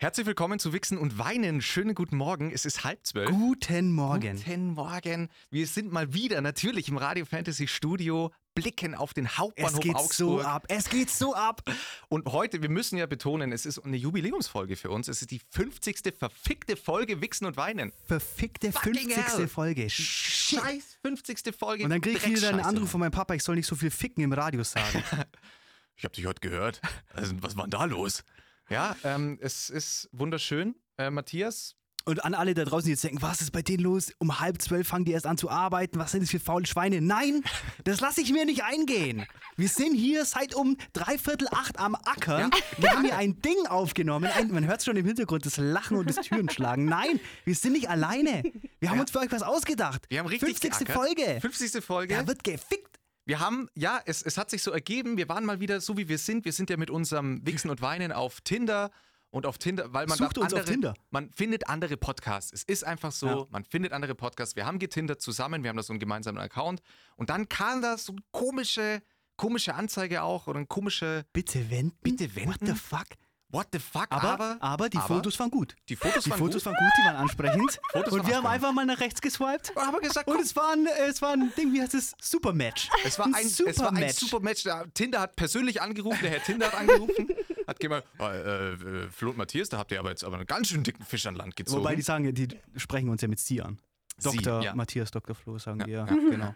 Herzlich willkommen zu Wichsen und Weinen. Schönen guten Morgen. Es ist halb zwölf. Guten Morgen. Guten Morgen. Wir sind mal wieder natürlich im Radio Fantasy Studio, blicken auf den Hauptbahnhof Es geht Augsburg. so ab. Es geht so ab. Und heute, wir müssen ja betonen, es ist eine Jubiläumsfolge für uns. Es ist die 50. verfickte Folge Wichsen und Weinen. Verfickte Fucking 50. hell. Folge. Shit. Scheiß 50. Folge. Und dann krieg ich wieder einen. Anruf von meinem Papa, ich soll nicht so viel ficken im Radio sagen. Ich habe dich heute gehört. Also, was war denn da los? Ja, ähm, es ist wunderschön. Äh, Matthias, Und an alle da draußen, die jetzt denken, was ist bei denen los? Um halb zwölf fangen die erst an zu arbeiten. Was sind das für faule Schweine? Nein, das lasse ich mir nicht eingehen. Wir sind hier seit um dreiviertel acht am Ackern. Wir haben hier ein Ding aufgenommen. Ein, man hört schon im Hintergrund das Lachen und das Türenschlagen. Nein, wir sind nicht alleine. Wir haben Ja. uns für euch was ausgedacht. wir haben richtig 50. geackert. Folge. 50. Folge. Da wird gefickt. Wir haben, ja, es, es hat sich so ergeben, wir waren mal wieder so, wie wir sind. Wir sind ja mit unserem Wichsen und Weinen auf Tinder und auf Tinder, weil man Sucht da uns auf andere, Tinder. Man findet andere Podcasts. Es ist einfach so, Ja. man findet andere Podcasts. Wir haben getindert zusammen, wir haben da so einen gemeinsamen Account und dann kam da so eine komische, komische Anzeige auch oder ein komische Bitte wenden. Bitte wenden? What the fuck? What the fuck, Aber, aber, aber, die aber Fotos waren gut. die Fotos Die waren Fotos gut. waren gut, die waren ansprechend. Fotos und waren wir haben einfach mal nach rechts geswiped. aber gesagt, Und es war ein, es war ein Ding, wie heißt es? Supermatch. Es war ein, es war ein Supermatch. super Match. Der Tinder hat persönlich angerufen, der Herr Tinder hat angerufen, hat gemeint, äh, äh, Flo und Matthias, da habt ihr aber jetzt aber einen ganz schön dicken Fisch an Land gezogen. Wobei die sagen, die sprechen uns ja mit Sie an. Sie, Dr. ja. Matthias, Dr. Flo sagen Ja, die ja. ja. Genau.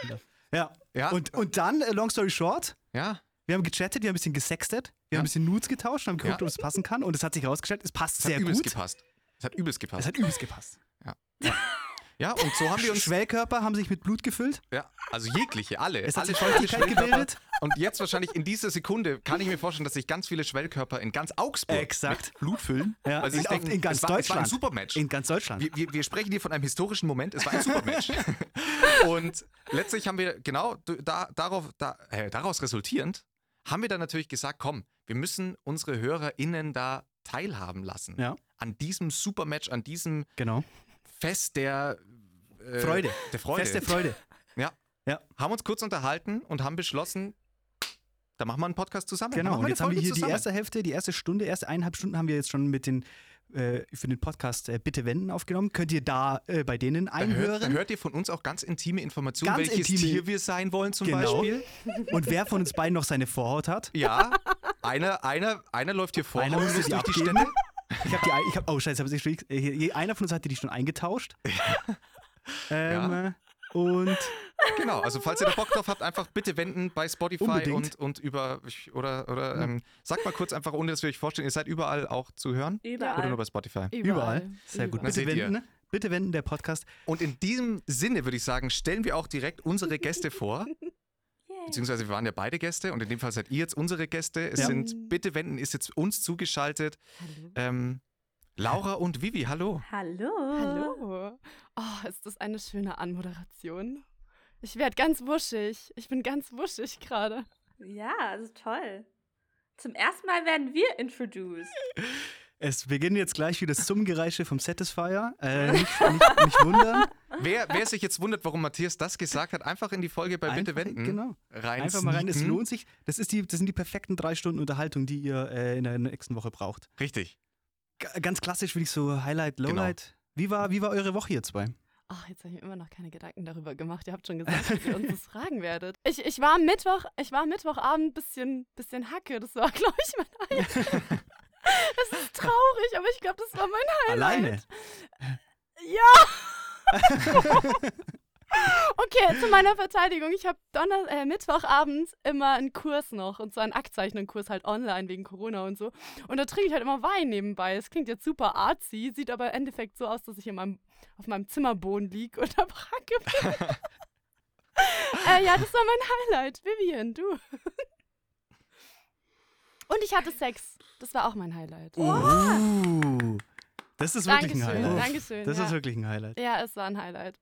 Tinder. Ja. Ja. Und, und dann, äh, long story short, ja, wir haben gechattet, wir haben ein bisschen gesextet, wir Ja. haben ein bisschen Nudes getauscht, haben geguckt, Ja. ob es passen kann. Und es hat sich herausgestellt, es passt es sehr hat übelst gut. gepasst. Es hat übelst gepasst. Es hat übelst gepasst. ja, und so haben wir uns, Schwellkörper haben sich mit Blut gefüllt. ja, also jegliche, alle. Es hat alle, sich alle Feuchtigkeit gebildet. Und jetzt wahrscheinlich in dieser Sekunde kann ich mir vorstellen, dass sich ganz viele Schwellkörper in ganz Augsburg Exakt. mit Blut füllen. Ja, weil sie in, sich denken, in ganz es war, Es war ein Deutschland. Supermatch. In ganz Deutschland. Wir, wir, wir sprechen hier von einem historischen Moment. Es war ein Supermatch. und letztlich haben wir genau da, darauf, da, äh, daraus resultierend, haben wir dann natürlich gesagt, komm, wir müssen unsere HörerInnen da teilhaben lassen. Ja. An diesem Supermatch, an diesem genau. Fest der äh, Freude. Der Freude. Fest der Freude. Ja. Ja. Haben uns kurz unterhalten und haben beschlossen, da machen wir einen Podcast zusammen. Genau, und jetzt haben wir hier die zusammen. erste Hälfte, die erste Stunde, erste eineinhalb Stunden haben wir jetzt schon mit den für den Podcast äh, Bitte wenden aufgenommen. Könnt ihr da äh, bei denen Da hört, da einhören? hört ihr von uns auch ganz intime Informationen, Ganz welches intime- Tier wir sein wollen zum Genau. Beispiel. Und wer von uns beiden noch seine Vorhaut hat? Ja, einer, einer, einer läuft hier vor Einer die durch die abgeben. Städte. Ich habe die, ich hab, oh Scheiße, hab ich nicht- äh, einer von uns hatte die schon eingetauscht. Ähm, Ja. äh, Und Genau, also falls ihr da Bock drauf habt, einfach bitte wenden bei Spotify Unbedingt. und, und über, oder, oder ähm, sagt mal kurz einfach, ohne dass wir euch vorstellen, ihr seid überall auch zu hören Überall. oder nur bei Spotify. überall. Sehr gut. Na, Bitte seht ihr. wenden. Bitte wenden, der Podcast. Und in diesem Sinne würde ich sagen, stellen wir auch direkt unsere Gäste vor. Beziehungsweise wir waren ja beide Gäste und in dem Fall seid ihr jetzt unsere Gäste. Es Ja. sind, bitte wenden, ist jetzt uns zugeschaltet. Hallo. Ähm, Laura und Vivi, hallo. Hallo. Hallo. Oh, ist das eine schöne Anmoderation. Ich werde ganz wuschig. Ich bin ganz wuschig gerade. Ja, also toll. Zum ersten Mal werden wir introduced. Es beginnt jetzt gleich wieder das Zungengereische vom Satisfier. Äh, nicht, nicht, nicht wundern. Wer, wer sich jetzt wundert, warum Matthias das gesagt hat, einfach in die Folge bei Bitte Einfach- wenden. Genau. Rein Einfach mal rein. Es lohnt sich. Das, ist die, das sind die perfekten drei Stunden Unterhaltung, die ihr äh, in der nächsten Woche braucht. Richtig. G ganz klassisch würde ich so Highlight, Genau. Lowlight. Wie, war, wie war eure Woche hier zwei? Ach, jetzt habe ich mir immer noch keine Gedanken darüber gemacht. Ihr habt schon gesagt, dass ihr uns das fragen werdet. Ich, ich war am Mittwoch, ich war Mittwochabend ein bisschen, bisschen Hacke. Das war, glaube ich, mein Highlight. Das ist traurig, aber ich glaube, das war mein Highlight. Alleine. Ja. Okay, zu meiner Verteidigung. Ich habe Donner äh, Mittwochabend immer einen Kurs noch und zwar einen Aktzeichnungskurs halt online wegen Corona und so. Und da trinke ich halt immer Wein nebenbei. Es klingt jetzt super artsy, sieht aber im Endeffekt so aus, dass ich in meinem, auf meinem Zimmerboden liege und am Hacke bin. äh, ja, das war mein Highlight. Vivian, du. und ich hatte Sex. Das war auch mein Highlight. Uh, das ist wirklich ein Dankeschön, Highlight. Dankeschön. Das ja. ist wirklich ein Highlight. ja, es war ein Highlight.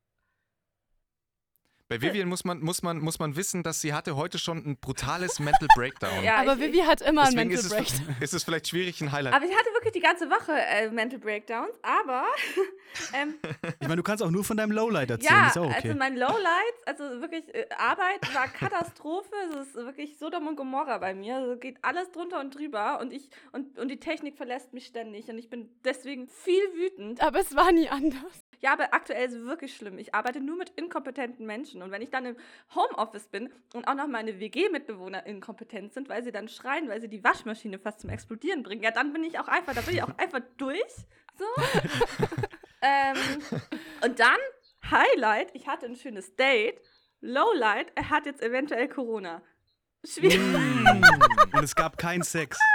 Bei Vivian muss man, muss, man, muss man wissen, dass sie hatte heute schon ein brutales Mental Breakdown. Ja, Aber Vivi hat immer einen Deswegen Mental ist es, Breakdown. ist es vielleicht schwierig, ein Highlight. Aber ich hatte wirklich die ganze Woche äh, Mental Breakdowns, aber ähm, Ich meine, du kannst auch nur von deinem Lowlight erzählen, ja, ist auch okay. also mein Lowlights, also wirklich äh, Arbeit war Katastrophe, es ist wirklich Sodom und Gomorra bei mir, also geht alles drunter und drüber und ich und, und die Technik verlässt mich ständig und ich bin deswegen viel wütend. Aber es war nie anders. Ja, aber aktuell ist es wirklich schlimm. Ich arbeite nur mit inkompetenten Menschen. Und wenn ich dann im Homeoffice bin und auch noch meine WG-Mitbewohner inkompetent sind, weil sie dann schreien, weil sie die Waschmaschine fast zum Explodieren bringen, ja, dann bin ich auch einfach, da bin ich auch einfach durch. So. ähm, und dann, Highlight, ich hatte ein schönes Date. Lowlight, er hat jetzt eventuell Corona. Schwierig. Mm. Und es gab keinen Sex.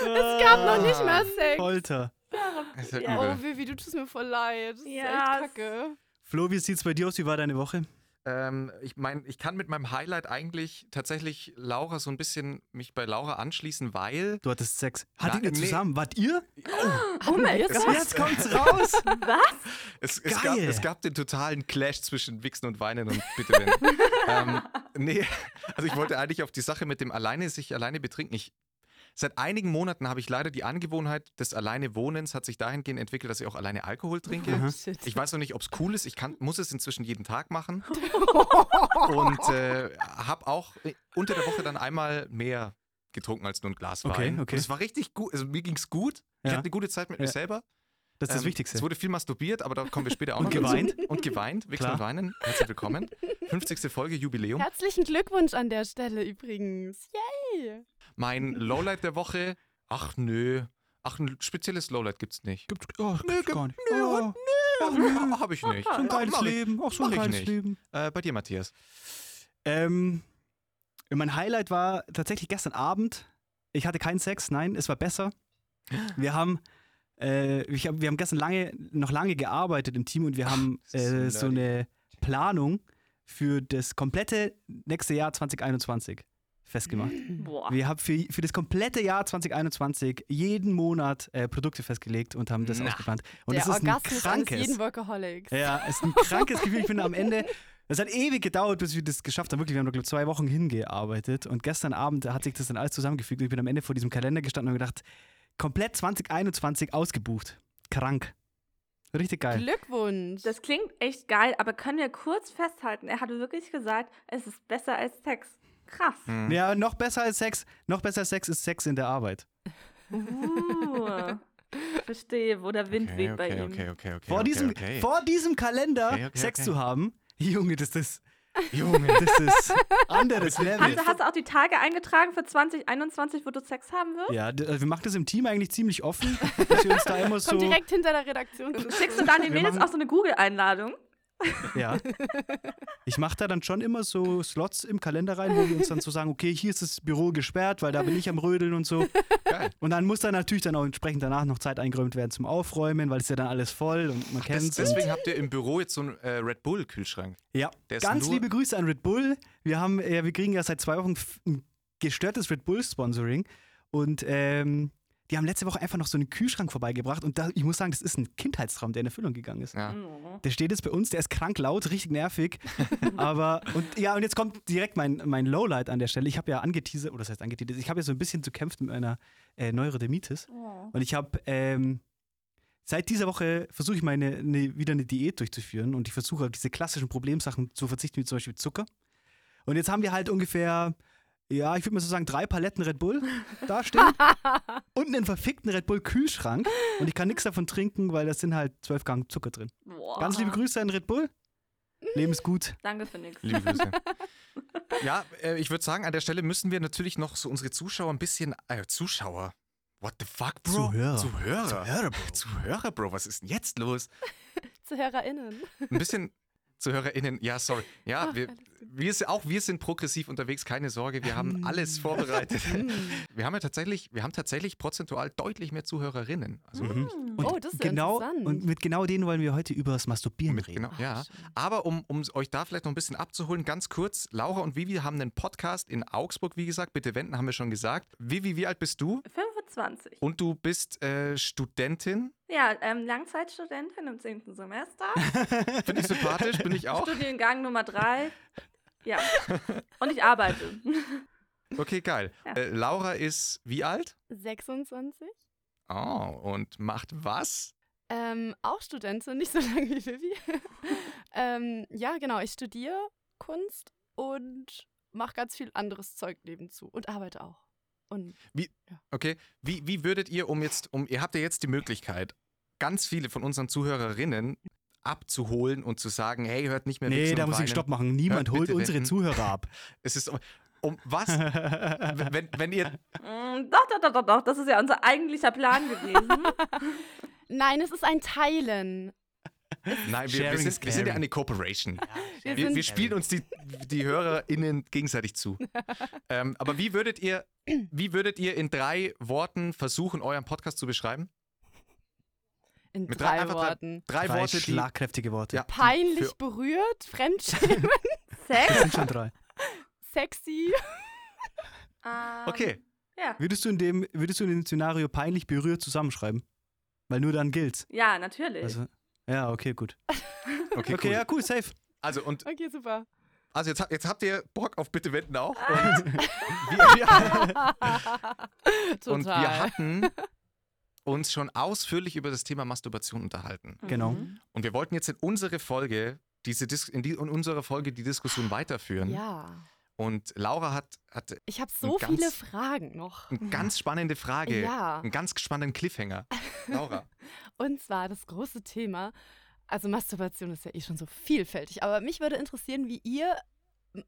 Es gab noch nicht mal Sex. Folter. Ist ja Ja. Oh, Vivi, du tust mir voll leid. Das ist Ja, echt kacke. Flo, wie sieht's bei dir aus? Wie war deine Woche? Ähm, ich meine, ich kann mit meinem Highlight eigentlich tatsächlich Laura so ein bisschen mich bei Laura anschließen, weil Du hattest Sex. Hattet ihr nee. zusammen? Wart ihr? Oh mein Es Gott. Jetzt kommt's raus. Was? es, es, gab, Geil. es gab den totalen Clash zwischen Wichsen und Weinen und bitte wenn. ähm, nee, also ich wollte eigentlich auf die Sache mit dem alleine sich alleine betrinken. Ich, seit einigen Monaten habe ich leider die Angewohnheit des alleine Wohnens hat sich dahingehend entwickelt, dass ich auch alleine Alkohol trinke. Aha. Ich weiß noch nicht, ob es cool ist. Ich kann, muss es inzwischen jeden Tag machen. Und äh, habe auch unter der Woche dann einmal mehr getrunken als nur ein Glas Wein. Okay, okay. Und es war richtig gut. Also mir ging es gut. Ich Ja. hatte eine gute Zeit mit mir Ja. selber. Das ist das Ähm, Wichtigste. Es wurde viel masturbiert, aber da kommen wir später auch Und noch dazu. geweint? Und geweint. Wichsen und Weinen. Herzlich willkommen. 50. Folge Jubiläum. Herzlichen Glückwunsch an der Stelle übrigens. Yay! Mein Lowlight der Woche. Ach nö. Ach, ein spezielles Lowlight gibt's nicht. Gibt, oh, Nö, gibt's gibt- gar nicht. nö, oh, Ach, nö, hab ich nicht. so ein geiles ich- Leben. Auch so ein geiles. Leben. Äh, bei dir, Matthias. Ähm, mein Highlight war tatsächlich gestern Abend. Ich hatte keinen Sex, nein, es war besser. Wir haben, äh, hab, wir haben gestern lange, noch lange gearbeitet im Team und wir haben so äh, so eine Planung für das komplette nächste Jahr 2021 festgemacht. Boah. Wir haben für, für das komplette Jahr 2021 jeden Monat äh, Produkte festgelegt und haben das Na. ausgeplant. Und der das ist ein Orgasmus eines krankes. jeden Workaholics. Ja, es ist ein krankes Gefühl. Ich bin am Ende. Es hat ewig gedauert, bis wir das geschafft haben. Wirklich, wir haben, glaube ich, zwei Wochen hingearbeitet. Und gestern Abend hat sich das dann alles zusammengefügt. Und ich bin am Ende vor diesem Kalender gestanden und habe gedacht, komplett 2021 ausgebucht. Krank. Richtig geil. Glückwunsch. Das klingt echt geil, aber können wir kurz festhalten, er hat wirklich gesagt, es ist besser als Sex. Krass. Hm. Ja, noch besser als Sex. Noch besser als Sex ist Sex in der Arbeit. Uh, verstehe, wo der Wind Okay, weht bei okay, ihm. okay, okay, okay. Vor, okay, diesem, okay. vor diesem Kalender Okay, okay, Sex okay. zu haben, Junge, das ist. Junge, das ist anderes Level. Hast, du- hast du auch die Tage eingetragen für 2021, wo du Sex haben wirst? Ja, d- wir machen das im Team eigentlich ziemlich offen, dass wir uns da immer so. Kommt direkt hinter der Redaktion. Schickst du dann den Mädels auch so eine Google-Einladung? Ja. Ich mache da dann schon immer so Slots im Kalender rein, wo wir uns dann so sagen, okay, hier ist das Büro gesperrt, weil da bin ich am Rödeln und so. Geil. Und dann muss dann natürlich dann auch entsprechend danach noch Zeit eingeräumt werden zum Aufräumen, weil es ja dann alles voll und man kennt deswegen habt ihr im Büro jetzt so einen äh, Red Bull-Kühlschrank. Ja, ganz liebe Grüße an Red Bull. Wir haben, äh, wir kriegen ja seit zwei Wochen ein gestörtes Red Bull-Sponsoring und ähm, die haben letzte Woche einfach noch so einen Kühlschrank vorbeigebracht und da, ich muss sagen, das ist ein Kindheitstraum, der in Erfüllung gegangen ist. Ja. Der steht jetzt bei uns, der ist krank laut, richtig nervig. aber, und ja, und jetzt kommt direkt mein, mein Lowlight an der Stelle. Ich habe ja angeteasert, oder das heißt angeteasert, ich habe ja so ein bisschen zu kämpfen mit einer äh, Neurodermitis. Oh. Und ich habe, ähm, seit dieser Woche versuche ich meine, eine, wieder eine Diät durchzuführen und ich versuche auf diese klassischen Problemsachen zu verzichten, wie zum Beispiel Zucker. Und jetzt haben wir halt ungefähr, ja, ich würde mal so sagen, drei Paletten Red Bull da stehen und einen verfickten Red Bull Kühlschrank. Und ich kann nichts davon trinken, weil da sind halt 12 Gramm Zucker drin. Boah. Ganz liebe Grüße an Red Bull. Leben ist gut. Danke für nichts. Liebe Grüße. ja, äh, ich würde sagen, an der Stelle müssen wir natürlich noch so unsere Zuschauer ein bisschen. Äh, Zuschauer? What the fuck, Bro? Zuhörer. Zuhörer. Zuhörer, Bro. Zuhörer, Bro. Was ist denn jetzt los? Zu HörerInnen. Ein bisschen. ZuhörerInnen, ja, sorry. Ja, Ach, wir, wir auch wir sind progressiv unterwegs, keine Sorge, wir haben alles vorbereitet. wir haben ja tatsächlich, wir haben tatsächlich prozentual deutlich mehr ZuhörerInnen. Also Mhm. Und Oh, das ist genau, interessant. Und mit genau denen wollen wir heute über das Masturbieren Mit, reden. genau, ja. Aber um, um euch da vielleicht noch ein bisschen abzuholen, ganz kurz, Laura und Vivi haben einen Podcast in Augsburg, wie gesagt, bitte wenden, haben wir schon gesagt. Vivi, wie alt bist du? 25. Und du bist äh, Studentin Ja, ähm, Langzeitstudentin im 10. Semester. Finde ich sympathisch, bin ich auch. Studiengang Nummer 3. Ja. Und ich arbeite. Okay, geil. Ja. Äh, Laura ist wie alt? 26. Oh, und macht was? Ähm, auch Studentin, nicht so lange wie Vivi. ähm, ja, genau, ich studiere Kunst und mache ganz viel anderes Zeug nebenzu und arbeite auch. Und Okay, wie, wie würdet ihr um jetzt, um, ihr habt ja jetzt die Möglichkeit, ganz viele von unseren Zuhörerinnen abzuholen und zu sagen, hey, hört nicht mehr Nee, Wichsen da muss ich. Stopp machen. Niemand Hört holt unsere Wetten. Zuhörer ab. Es ist um, um was? wenn, wenn ihr, Mm, doch, doch, doch, doch, doch. Das ist ja unser eigentlicher Plan gewesen. nein, es ist ein Teilen. nein, wir, wir, sind, wir sind ja eine Corporation. Wir Wir, wir spielen uns die, die HörerInnen gegenseitig zu. ähm, aber wie würdet ihr, wie würdet ihr in drei Worten versuchen, euren Podcast zu beschreiben? In Mit drei, einfach Worten. Drei, Drei Worte, die. schlagkräftige Worte. Ja, Peinlich für- berührt, Fremdschämen, Sex? Das sind schon drei. sexy. Ähm, Okay. Ja. Würdest du in dem, würdest du in dem Szenario peinlich berührt zusammenschreiben? Weil nur dann gilt's. Ja, natürlich. Also, ja, okay, gut. Okay, Okay, cool. ja, cool, safe. Also, und, Okay, super. Also jetzt, jetzt habt ihr Bock auf Bitte wenden auch. Ah. Und wir, wir, und wir hatten uns schon ausführlich über das Thema Masturbation unterhalten. Genau. Mhm. Und wir wollten jetzt in unsere Folge, diese Dis in, die, in unserer Folge die Diskussion weiterführen. ja. Und Laura hat, hat Ich habe so ganz- viele Fragen noch. eine ganz spannende Frage, Ja. einen ganz spannenden Cliffhanger. Laura. Und zwar das große Thema. Also Masturbation ist ja eh schon so vielfältig, aber mich würde interessieren, wie ihr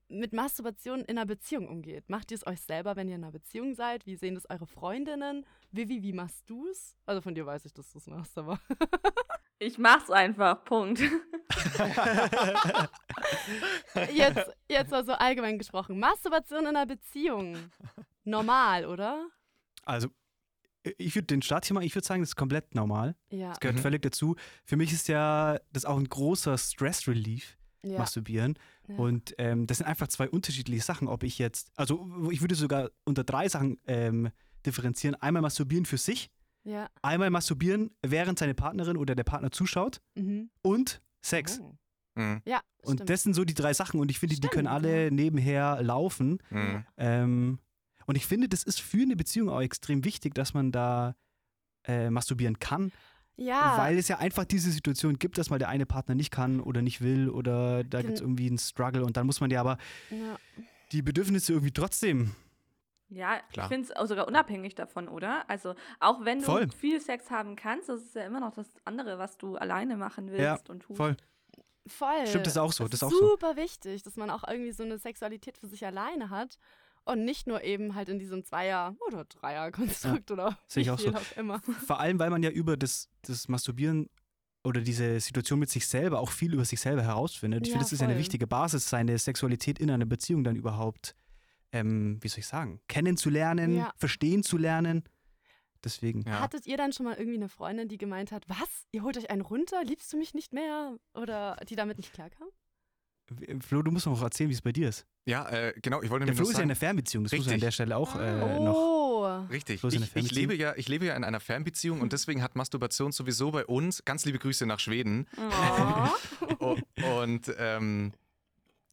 mit Masturbation in einer Beziehung umgeht. Macht ihr es euch selber, wenn ihr in einer Beziehung seid? Wie sehen das eure Freundinnen? Vivi, wie machst du es? Also von dir weiß ich, dass du es machst, aber Ich mach's einfach. Punkt. jetzt, jetzt mal so allgemein gesprochen. Masturbation in einer Beziehung. Normal, oder? Also, ich würde den Start hier mal, ich würde sagen, das ist komplett normal. Ja. Das gehört Mhm. völlig dazu. Für mich ist ja das auch ein großer Stress-Relief, ja. Masturbieren. Ja. Und ähm, das sind einfach zwei unterschiedliche Sachen, ob ich jetzt, also ich würde sogar unter drei Sachen ähm, differenzieren. Einmal Masturbieren für sich, ja. einmal Masturbieren, während seine Partnerin oder der Partner zuschaut Mhm. und Sex. Oh. Mhm. Ja, Und stimmt. das sind so die drei Sachen und ich finde, die können alle nebenher laufen. Mhm. Ähm, und ich finde, das ist für eine Beziehung auch extrem wichtig, dass man da äh, masturbieren kann, ja. weil es ja einfach diese Situation gibt, dass mal der eine Partner nicht kann oder nicht will oder da gibt es irgendwie einen Struggle und dann muss man ja aber ja. die Bedürfnisse irgendwie trotzdem. Ja, Klar. ich finde es sogar unabhängig davon, oder? Also, auch wenn du Voll. viel Sex haben kannst, das ist ja immer noch das andere, was du alleine machen willst Ja, und tust. Voll. Voll. Stimmt, das ist auch so, das ist auch so. super wichtig, dass man auch irgendwie so eine Sexualität für sich alleine hat und nicht nur eben halt in diesem Zweier- oder Dreier-Konstrukt oder sehe ich wie auch so. auch immer. Vor allem, weil man ja über das, das Masturbieren oder diese Situation mit sich selber auch viel über sich selber herausfindet. Ich Ja, finde, das ist ja eine voll. wichtige Basis, seine Sexualität in einer Beziehung dann überhaupt, ähm, wie soll ich sagen, kennenzulernen, Ja. verstehen zu lernen. Deswegen. Ja. Hattet ihr dann schon mal irgendwie eine Freundin, die gemeint hat, was? Ihr holt euch einen runter? Liebst du mich nicht mehr? Oder die damit nicht klarkam? Flo, du musst noch erzählen, wie es bei dir ist. Ja, äh, genau, ich wollte Der Flo ist ja in einer Fernbeziehung, das muss man an der Stelle auch äh, Ah. noch. oh. Richtig. Flo ist in Ich, ich, lebe ja, ich lebe ja in einer Fernbeziehung und deswegen hat Masturbation sowieso bei uns, ganz liebe Grüße nach Schweden, Oh. Und ähm,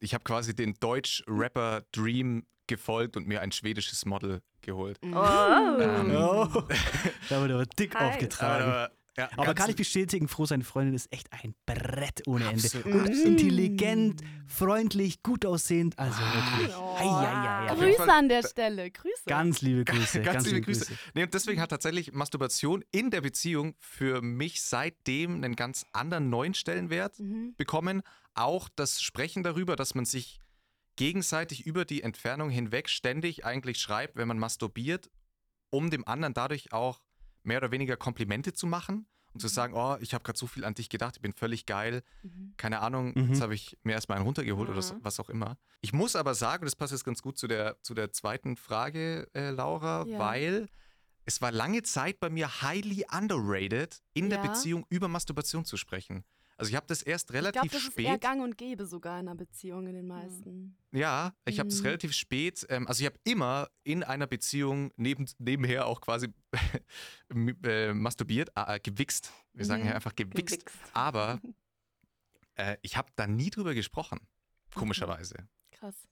ich habe quasi den Deutsch-Rapper Dream gefolgt und mir ein schwedisches Model geholt. Oh. Ähm, Oh, da wurde aber dick Heiß. aufgetragen. Aber, ja, Aber ganz- kann ich bestätigen, Froh, seine Freundin ist echt ein Brett ohne Ende. Absolut. Und Mm. intelligent, freundlich, gut aussehend. Also wirklich. Oh. Ei, ei, ei, ei. Auf jeden Grüße an der Stelle. Grüße. Ganz liebe Grüße. Ganz, liebe Grüße. Nee, und deswegen hat tatsächlich Masturbation in der Beziehung für mich seitdem einen ganz anderen neuen Stellenwert Mhm. bekommen. Auch das Sprechen darüber, dass man sich gegenseitig über die Entfernung hinweg ständig eigentlich schreibt, wenn man masturbiert, um dem anderen dadurch auch mehr oder weniger Komplimente zu machen und zu sagen, oh, ich habe gerade so viel an dich gedacht, ich bin völlig geil, Mhm. keine Ahnung, Mhm. jetzt habe ich mir erstmal einen runtergeholt oder so, Mhm. was auch immer. Ich muss aber sagen, das passt jetzt ganz gut zu der, zu der zweiten Frage, äh, Laura, Ja. weil es war lange Zeit bei mir highly underrated, in der Ja. Beziehung über Masturbation zu sprechen. Also ich habe das erst Ich relativ glaube, das ist eher spät. gang und gäbe sogar in einer Beziehung in den meisten. Ja, ich habe das Mhm. relativ spät. Ähm, also ich habe immer in einer Beziehung neben, nebenher auch quasi äh, masturbiert, äh, gewichst. Wir sagen Mhm. ja einfach gewichst. Gewichst. Aber äh, ich habe da nie drüber gesprochen. Komischerweise. Krass.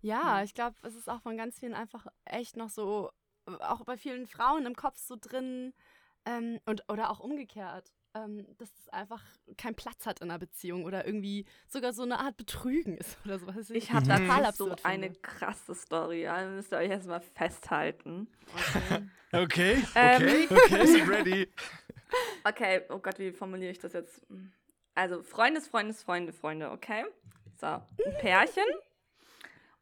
Ja, Hm. ich glaube, es ist auch von ganz vielen einfach echt noch so, äh, auch bei vielen Frauen im Kopf so drin ähm, und oder auch umgekehrt, ähm, dass es einfach keinen Platz hat in einer Beziehung oder irgendwie sogar so eine Art Betrügen ist oder so. Was Ich habe Mhm. dazu total so eine krasse Story. Ja, müsst ihr euch erstmal festhalten. Okay. Okay. Ähm, Okay, sind ready. Okay, oh Gott, wie formuliere ich das jetzt? Also, Freundes, Freundes, Freunde, Freunde, okay? So, ein Pärchen.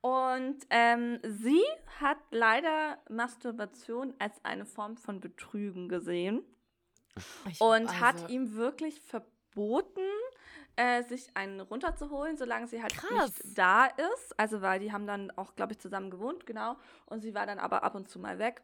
Und ähm, sie hat leider Masturbation als eine Form von Betrügen gesehen Ich- und hat also, ihm wirklich verboten, äh, sich einen runterzuholen, solange sie halt Krass. nicht da ist. Also, weil die haben dann auch, glaube ich, zusammen gewohnt, genau. Und sie war dann aber ab und zu mal weg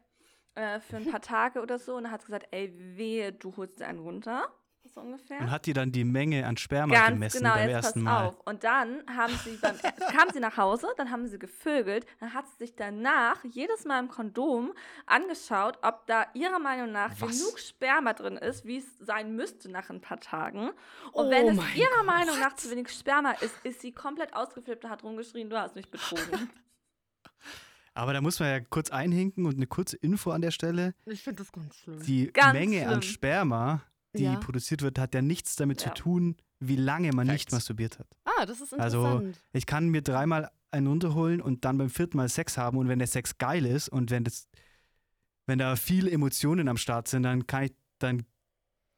äh, für ein paar Tage oder so. Und dann hat sie gesagt, ey, wehe, du holst dir einen runter. So ungefähr. Und hat die dann die Menge an Sperma Ganz gemessen genau, beim jetzt pass ersten Mal? auf. Und dann haben sie beim, kam sie nach Hause, dann haben sie gevögelt, dann hat sie sich danach jedes Mal im Kondom angeschaut, ob da ihrer Meinung nach Was? genug Sperma drin ist, wie es sein müsste nach ein paar Tagen. Und Oh wenn es ihrer Meinung nach Gott. zu wenig Sperma ist, ist sie komplett ausgeflippt und hat rumgeschrien, du hast mich betrogen. Aber da muss man ja kurz einhinken und eine kurze Info an der Stelle. Ich finde das ganz schlimm. Die Ganz Menge an schlimm. Sperma, die Ja. produziert wird, hat ja nichts damit Ja. zu tun, wie lange man nicht Facts. masturbiert hat. Ah, das ist Also, interessant. Ich kann mir dreimal einen runterholen und dann beim vierten Mal Sex haben und wenn der Sex geil ist und wenn das, wenn da viele Emotionen am Start sind, dann kann ich, dann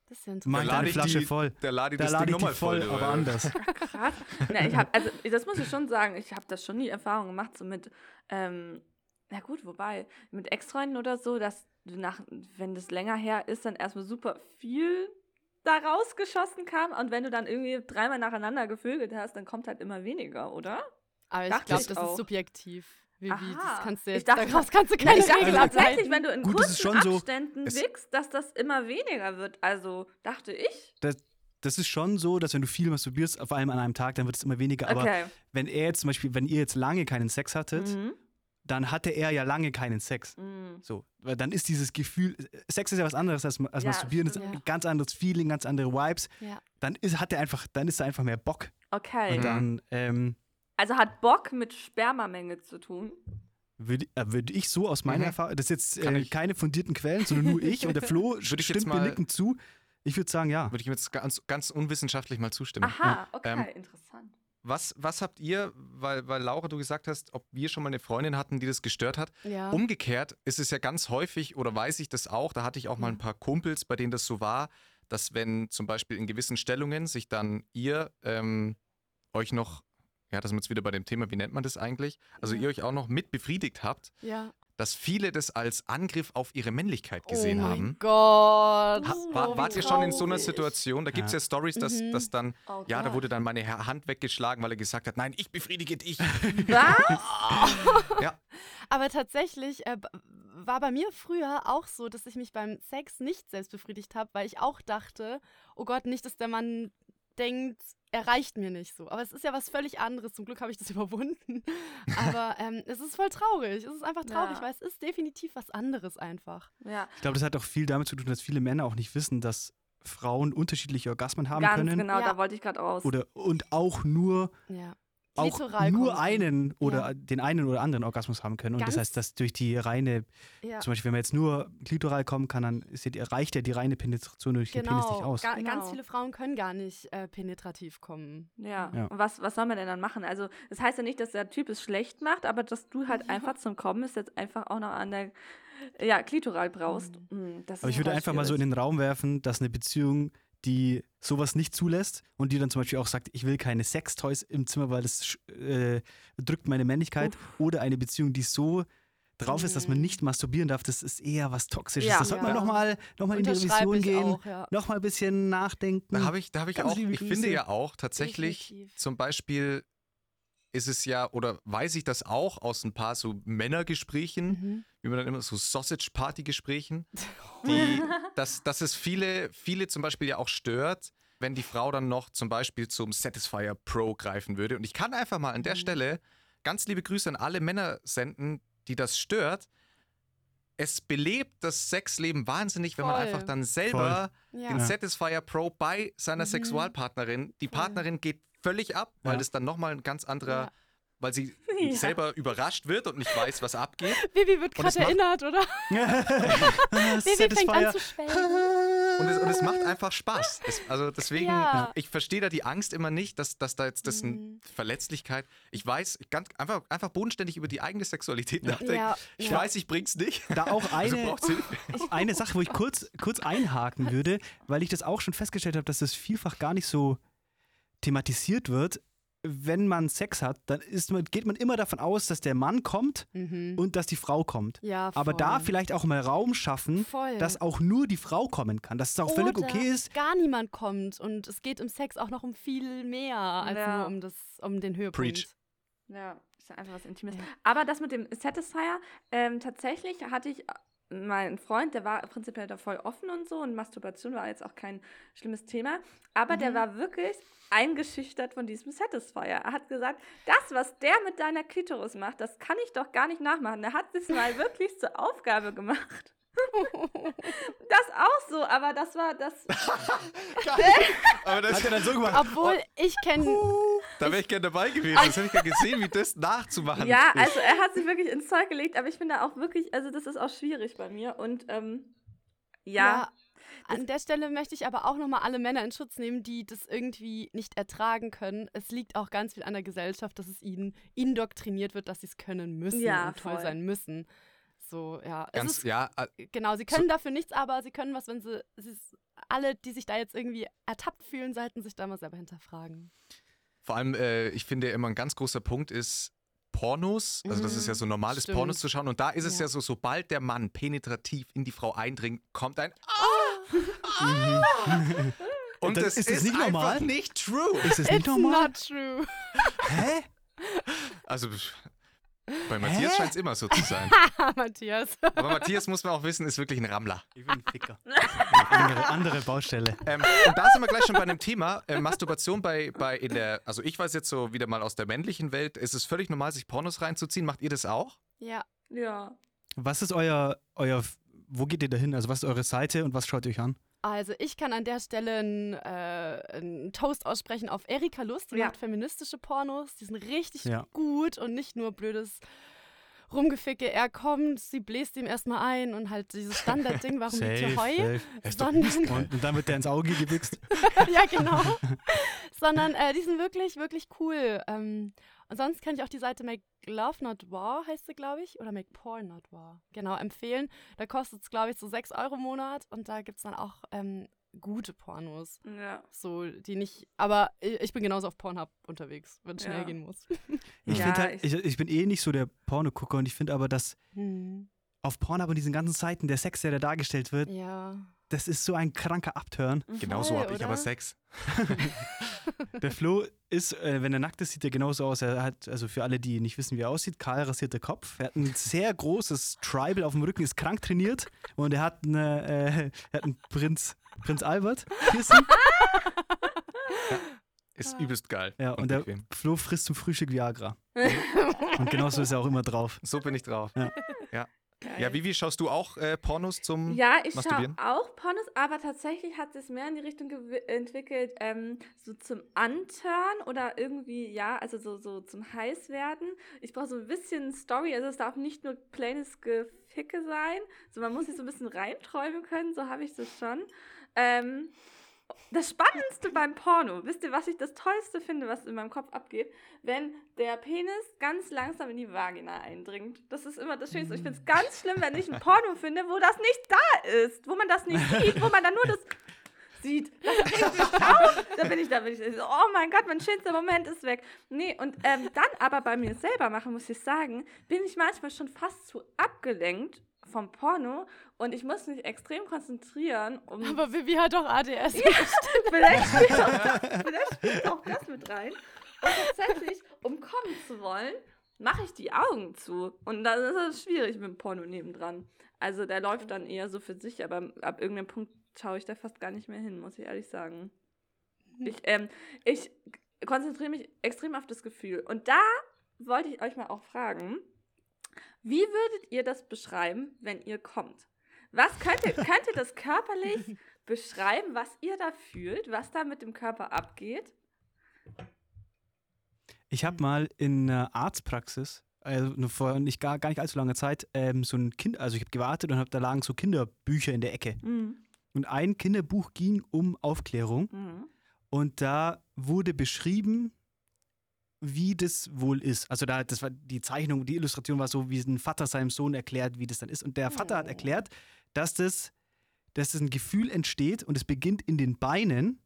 das ist ja mach interessant. ich Flasche die- voll. Da lade ich Da das lade Ding nochmal voll, voll. aber anders. Krass. Ja, ich hab, also das muss ich schon sagen, ich habe das schon nie Erfahrung gemacht, so mit, ähm, na gut, wobei, mit Ex-Freunden oder so, dass du nach, wenn das länger her ist, dann erstmal super viel da rausgeschossen kam und wenn du dann irgendwie dreimal nacheinander gevögelt hast, dann kommt halt immer weniger, oder? Aber ich glaube, das auch. ist subjektiv. Wie, wie, das kannst du Ich jetzt, dachte- daraus kannst du keine ich dachte Regel tatsächlich, wenn du in Gut, kurzen schon so, Abständen es- wickst, dass das immer weniger wird. Also dachte ich. Das ist schon so, dass wenn du viel masturbierst, vor allem an einem Tag, dann wird es immer weniger. Aber Okay. wenn er jetzt zum Beispiel, wenn ihr jetzt lange keinen Sex hattet, Mhm. Dann hatte er ja lange keinen Sex. Mhm. So, weil dann ist dieses Gefühl, Sex ist ja was anderes als, als Ja, Masturbieren, ist ein ganz anderes Feeling, ganz andere Vibes. Ja. Dann ist, hat er einfach, dann ist er einfach mehr Bock. Okay. Und dann ähm, Also hat Bock mit Spermamenge zu tun. würde äh, würd ich so aus meiner Mhm. Erfahrung, das ist jetzt äh, keine fundierten Quellen, sondern nur ich und der Flo Würde ich stimmt mir nickend zu. Ich würde sagen, ja. Würde ich jetzt ganz, ganz unwissenschaftlich mal zustimmen. Aha, okay, Ähm, interessant. Was, was habt ihr, weil, weil Laura, du gesagt hast, ob wir schon mal eine Freundin hatten, die das gestört hat? Ja. Umgekehrt ist es ja ganz häufig, oder weiß ich das auch, da hatte ich auch mal ein paar Kumpels, bei denen das so war, dass wenn zum Beispiel in gewissen Stellungen sich dann ihr ähm, euch noch, ja, das sind wir jetzt wieder bei dem Thema, wie nennt man das eigentlich? Also Ja. ihr euch auch noch mit befriedigt habt, ja. Dass viele das als Angriff auf ihre Männlichkeit gesehen oh haben. Gott. Ha, Oh, war, wart ihr schon in so einer. Situation? Da gibt es Ja. ja Stories, dass, Mhm. dass dann, Oh ja, da wurde dann meine Hand weggeschlagen, weil er gesagt hat, nein, ich befriedige dich. Was? ja, Aber tatsächlich äh, war bei mir früher auch so, dass ich mich beim Sex nicht selbst befriedigt habe, weil ich auch dachte, oh Gott, nicht, dass der Mann denkt, er reicht mir nicht so. Aber es ist ja was völlig anderes. Zum Glück habe ich das überwunden. Aber ähm, es ist voll traurig. Es ist einfach traurig, Ja. weil es ist definitiv was anderes einfach. Ja, Ich glaube, das hat auch viel damit zu tun, dass viele Männer auch nicht wissen, dass Frauen unterschiedliche Orgasmen haben ganz können. genau, Ja. da wollte ich gerade raus. Oder und auch nur Ja. Auch nur kommt. einen oder Ja. den einen oder anderen Orgasmus haben können. Und das Ganz- heißt, dass durch die reine, Ja. zum Beispiel, wenn man jetzt nur klitoral kommen kann, dann ist ja, reicht ja die reine Penetration durch den Penis nicht Genau, aus. Ga Genau. ganz viele Frauen können gar nicht äh, penetrativ kommen. Ja, Ja. und was, was soll man denn dann machen? Also, das heißt ja nicht, dass der Typ es schlecht macht, aber dass du halt Ja. einfach zum Kommen ist jetzt einfach auch noch an der ja, Klitoral brauchst. Mm, das Aber ich würde voll einfach mal so in schwierig. den Raum werfen, dass eine Beziehung, die sowas nicht zulässt und die dann zum Beispiel auch sagt, ich will keine Sextoys im Zimmer, weil das äh, drückt meine Männlichkeit. Oder eine Beziehung, die so drauf ist, dass man Mhm. nicht masturbieren darf, das ist eher was Toxisches. Ja. das sollte man Ja. nochmal noch mal in die Revision gehen, auch, ja. nochmal ein bisschen nachdenken. Da habe ich, da hab ich Ganz auch, ich finde ja auch tatsächlich, Definitiv. zum Beispiel ist es ja, oder weiß ich das auch aus ein paar so Männergesprächen, Mhm. wie man dann immer so Sausage-Party-Gesprächen, dass, dass es viele, viele zum Beispiel ja auch stört, wenn die Frau dann noch zum Beispiel zum Satisfier Pro greifen würde. Und ich kann einfach mal an der Mhm. Stelle ganz liebe Grüße an alle Männer senden, die das stört. Es belebt das Sexleben wahnsinnig, wenn man Voll. einfach dann selber Ja. den. Satisfier Pro bei seiner Mhm. Sexualpartnerin, die Voll. Partnerin geht völlig ab, weil Ja. das dann nochmal ein ganz anderer, Ja. weil sie Ja. selber überrascht wird und nicht weiß, was abgeht. Bibi wird gerade erinnert, oder? Bibi fängt an zu schwelgen. Und es, und es macht einfach Spaß. Es, also deswegen, Ja. ich verstehe da die Angst immer nicht, dass, dass da jetzt das Mhm. Verletzlichkeit. Ich weiß, ich kann einfach, einfach bodenständig über die eigene Sexualität nachdenken. Ja, Ich ja. weiß, ich bring's nicht. Da auch Also eine, Hilfe. eine Sache, wo ich kurz, kurz einhaken würde, weil ich das auch schon festgestellt habe, dass das vielfach gar nicht so thematisiert wird. Wenn man Sex hat, dann ist man, geht man immer davon aus, dass der Mann kommt Mhm. und dass die Frau kommt. Ja, Aber da vielleicht auch mal Raum schaffen, Voll. dass auch nur die Frau kommen kann. Dass es auch völlig Oder okay ist. gar niemand kommt und es geht im Sex auch noch um viel mehr als Ja. nur um das um den Höhepunkt. Preach. Ja, ist einfach was Intimes. Ja. Aber das mit dem Satisfier, ähm, tatsächlich hatte ich meinen Freund, der war prinzipiell da voll offen und so und Masturbation war jetzt auch kein schlimmes Thema, aber der Mhm. war wirklich eingeschüchtert von diesem Satisfier. Er hat gesagt, das, was der mit deiner Klitoris macht, das kann ich doch gar nicht nachmachen. Er hat es mal wirklich zur Aufgabe gemacht. Das auch so, aber das war das. Aber das, Hat er dann so gemacht? Obwohl ich kenne da wäre ich gerne dabei gewesen. Das hätte ich gerne gesehen, wie das nachzumachen Ja, ist. also er hat sich wirklich ins Zeug gelegt, aber ich finde auch wirklich, also das ist auch schwierig bei mir und ähm, ja, Ja, an der Stelle möchte ich aber auch nochmal alle Männer in Schutz nehmen, die das irgendwie nicht ertragen können. Es liegt auch ganz viel an der Gesellschaft, dass es ihnen indoktriniert wird, dass sie es können müssen Ja, und toll voll. sein müssen. So, ja. Es Ganz, ist, ja, genau, sie können dafür nichts, aber sie können was, wenn sie, ist, alle, die sich da jetzt irgendwie ertappt fühlen, sollten sich da mal selber hinterfragen. vor allem, äh, ich finde immer ein ganz großer Punkt ist Pornos. Also, das ist ja so normal ist, Stimmt. Pornos zu schauen. Und da ist es Ja. ja so, sobald der Mann penetrativ in die Frau eindringt, kommt ein Und Das- das ist ist, das nicht einfach normal? nicht true. Ist es nicht It's normal? not true. Hä? Also bei Matthias scheint es immer so zu sein. Matthias. Aber Matthias muss man auch wissen, ist wirklich ein Rammler. Ich bin ein Ficker. andere, andere Baustelle. Ähm, und da sind wir gleich schon bei einem Thema. Äh, Masturbation bei, bei in der, also ich weiß jetzt so wieder mal aus der männlichen Welt, ist es völlig normal, sich Pornos reinzuziehen. Macht ihr das auch? Ja. ja. Was ist euer, euer, wo geht ihr da hin? Also was ist eure Seite und was schaut ihr euch an? Also ich kann an der Stelle einen, äh, einen Toast aussprechen auf Erika Lust. Die Ja. macht feministische Pornos. Die sind richtig Ja. gut und nicht nur blödes Rumgeficke. Er kommt, sie bläst ihm erstmal ein und halt dieses Standardding, warum liegt hier Heu? safe. Sondern, Und, und dann wird der ins Auge gewichst. ja, genau. Sondern äh, die sind wirklich, wirklich cool. Ähm, und sonst kann ich auch die Seite Make Love Not War, heißt sie, glaube ich, oder Make Porn Not War, genau, empfehlen. Da kostet es, glaube ich, so 6 Euro im Monat und da gibt es dann auch ähm, gute Pornos. Ja. So, die nicht, aber ich bin genauso auf Pornhub unterwegs, wenn es schnell Ja. gehen muss. Ich, Ja, halt, ich- ich, ich bin eh nicht so der Pornogucker und ich finde aber, dass Hm. auf Pornhub und diesen ganzen Seiten der Sex, der da dargestellt wird, Ja. Das ist so ein kranker Abturn. Genauso Voll, habe ich aber? Sex. Der Flo ist, äh, wenn er nackt ist, sieht er genauso aus. Er hat, also für alle, die nicht wissen, wie er aussieht, kahl rasierter Kopf. Er hat ein sehr großes Tribal auf dem Rücken, ist krank trainiert und er hat, eine, äh, er hat einen Prinz, Prinz Albert Piercing. Ist übelst geil. Ja, und der bequem. Flo frisst zum Frühstück Viagra. Und genauso ist er auch immer drauf. So bin ich drauf. Ja. Ja, ja Vivi, schaust du auch äh, Pornos zum Ja, ich schaue auch Pornos, aber tatsächlich hat es mehr in die Richtung entwickelt, ähm, so zum Anturn oder irgendwie, ja, also so, so zum Heißwerden. Ich brauche so ein bisschen Story, also es darf nicht nur plaines Geficke sein, so man muss sich so ein bisschen reinträumen können, so habe ich das schon. Ähm, das Spannendste beim Porno, wisst ihr, was ich das Tollste finde, was in meinem Kopf abgeht? Wenn der Penis ganz langsam in die Vagina eindringt. Das ist immer das Schönste. Ich finde es ganz schlimm, wenn ich ein Porno finde, wo das nicht da ist, wo man das nicht sieht, wo man dann nur das sieht. Das mich. Da bin ich, da bin ich, so, oh mein Gott, mein schönster Moment ist weg. Nee, und ähm, dann aber bei mir selber machen, muss ich sagen, bin ich manchmal schon fast zu abgelenkt vom Porno und ich muss mich extrem konzentrieren, um Aber Vivi hat doch ADS. vielleicht, spielt auch das, vielleicht spielt auch das mit rein. Und tatsächlich, um kommen zu wollen, mache ich die Augen zu. Und dann ist es schwierig mit dem Porno nebendran. Also der läuft dann eher so für sich, aber ab irgendeinem Punkt schaue ich da fast gar nicht mehr hin, muss ich ehrlich sagen. Ich, ähm, ich konzentriere mich extrem auf das Gefühl. Und da wollte ich euch mal auch fragen, wie würdet ihr das beschreiben, wenn ihr kommt? Was könnt ihr, könnt ihr das körperlich beschreiben, was ihr da fühlt, was da mit dem Körper abgeht? Ich habe mal in einer Arztpraxis, also vor nicht gar, gar nicht allzu langer Zeit, ähm, so ein Kind, also ich habe gewartet und hab, da lagen so Kinderbücher in der Ecke. Mhm. Und ein Kinderbuch ging um Aufklärung Mhm. und da wurde beschrieben, wie das wohl ist. Also da, das war die Zeichnung, die Illustration war so, wie ein Vater seinem Sohn erklärt, wie das dann ist. Und der Vater hat Oh. erklärt, dass das, dass das ein Gefühl entsteht und es beginnt in den Beinen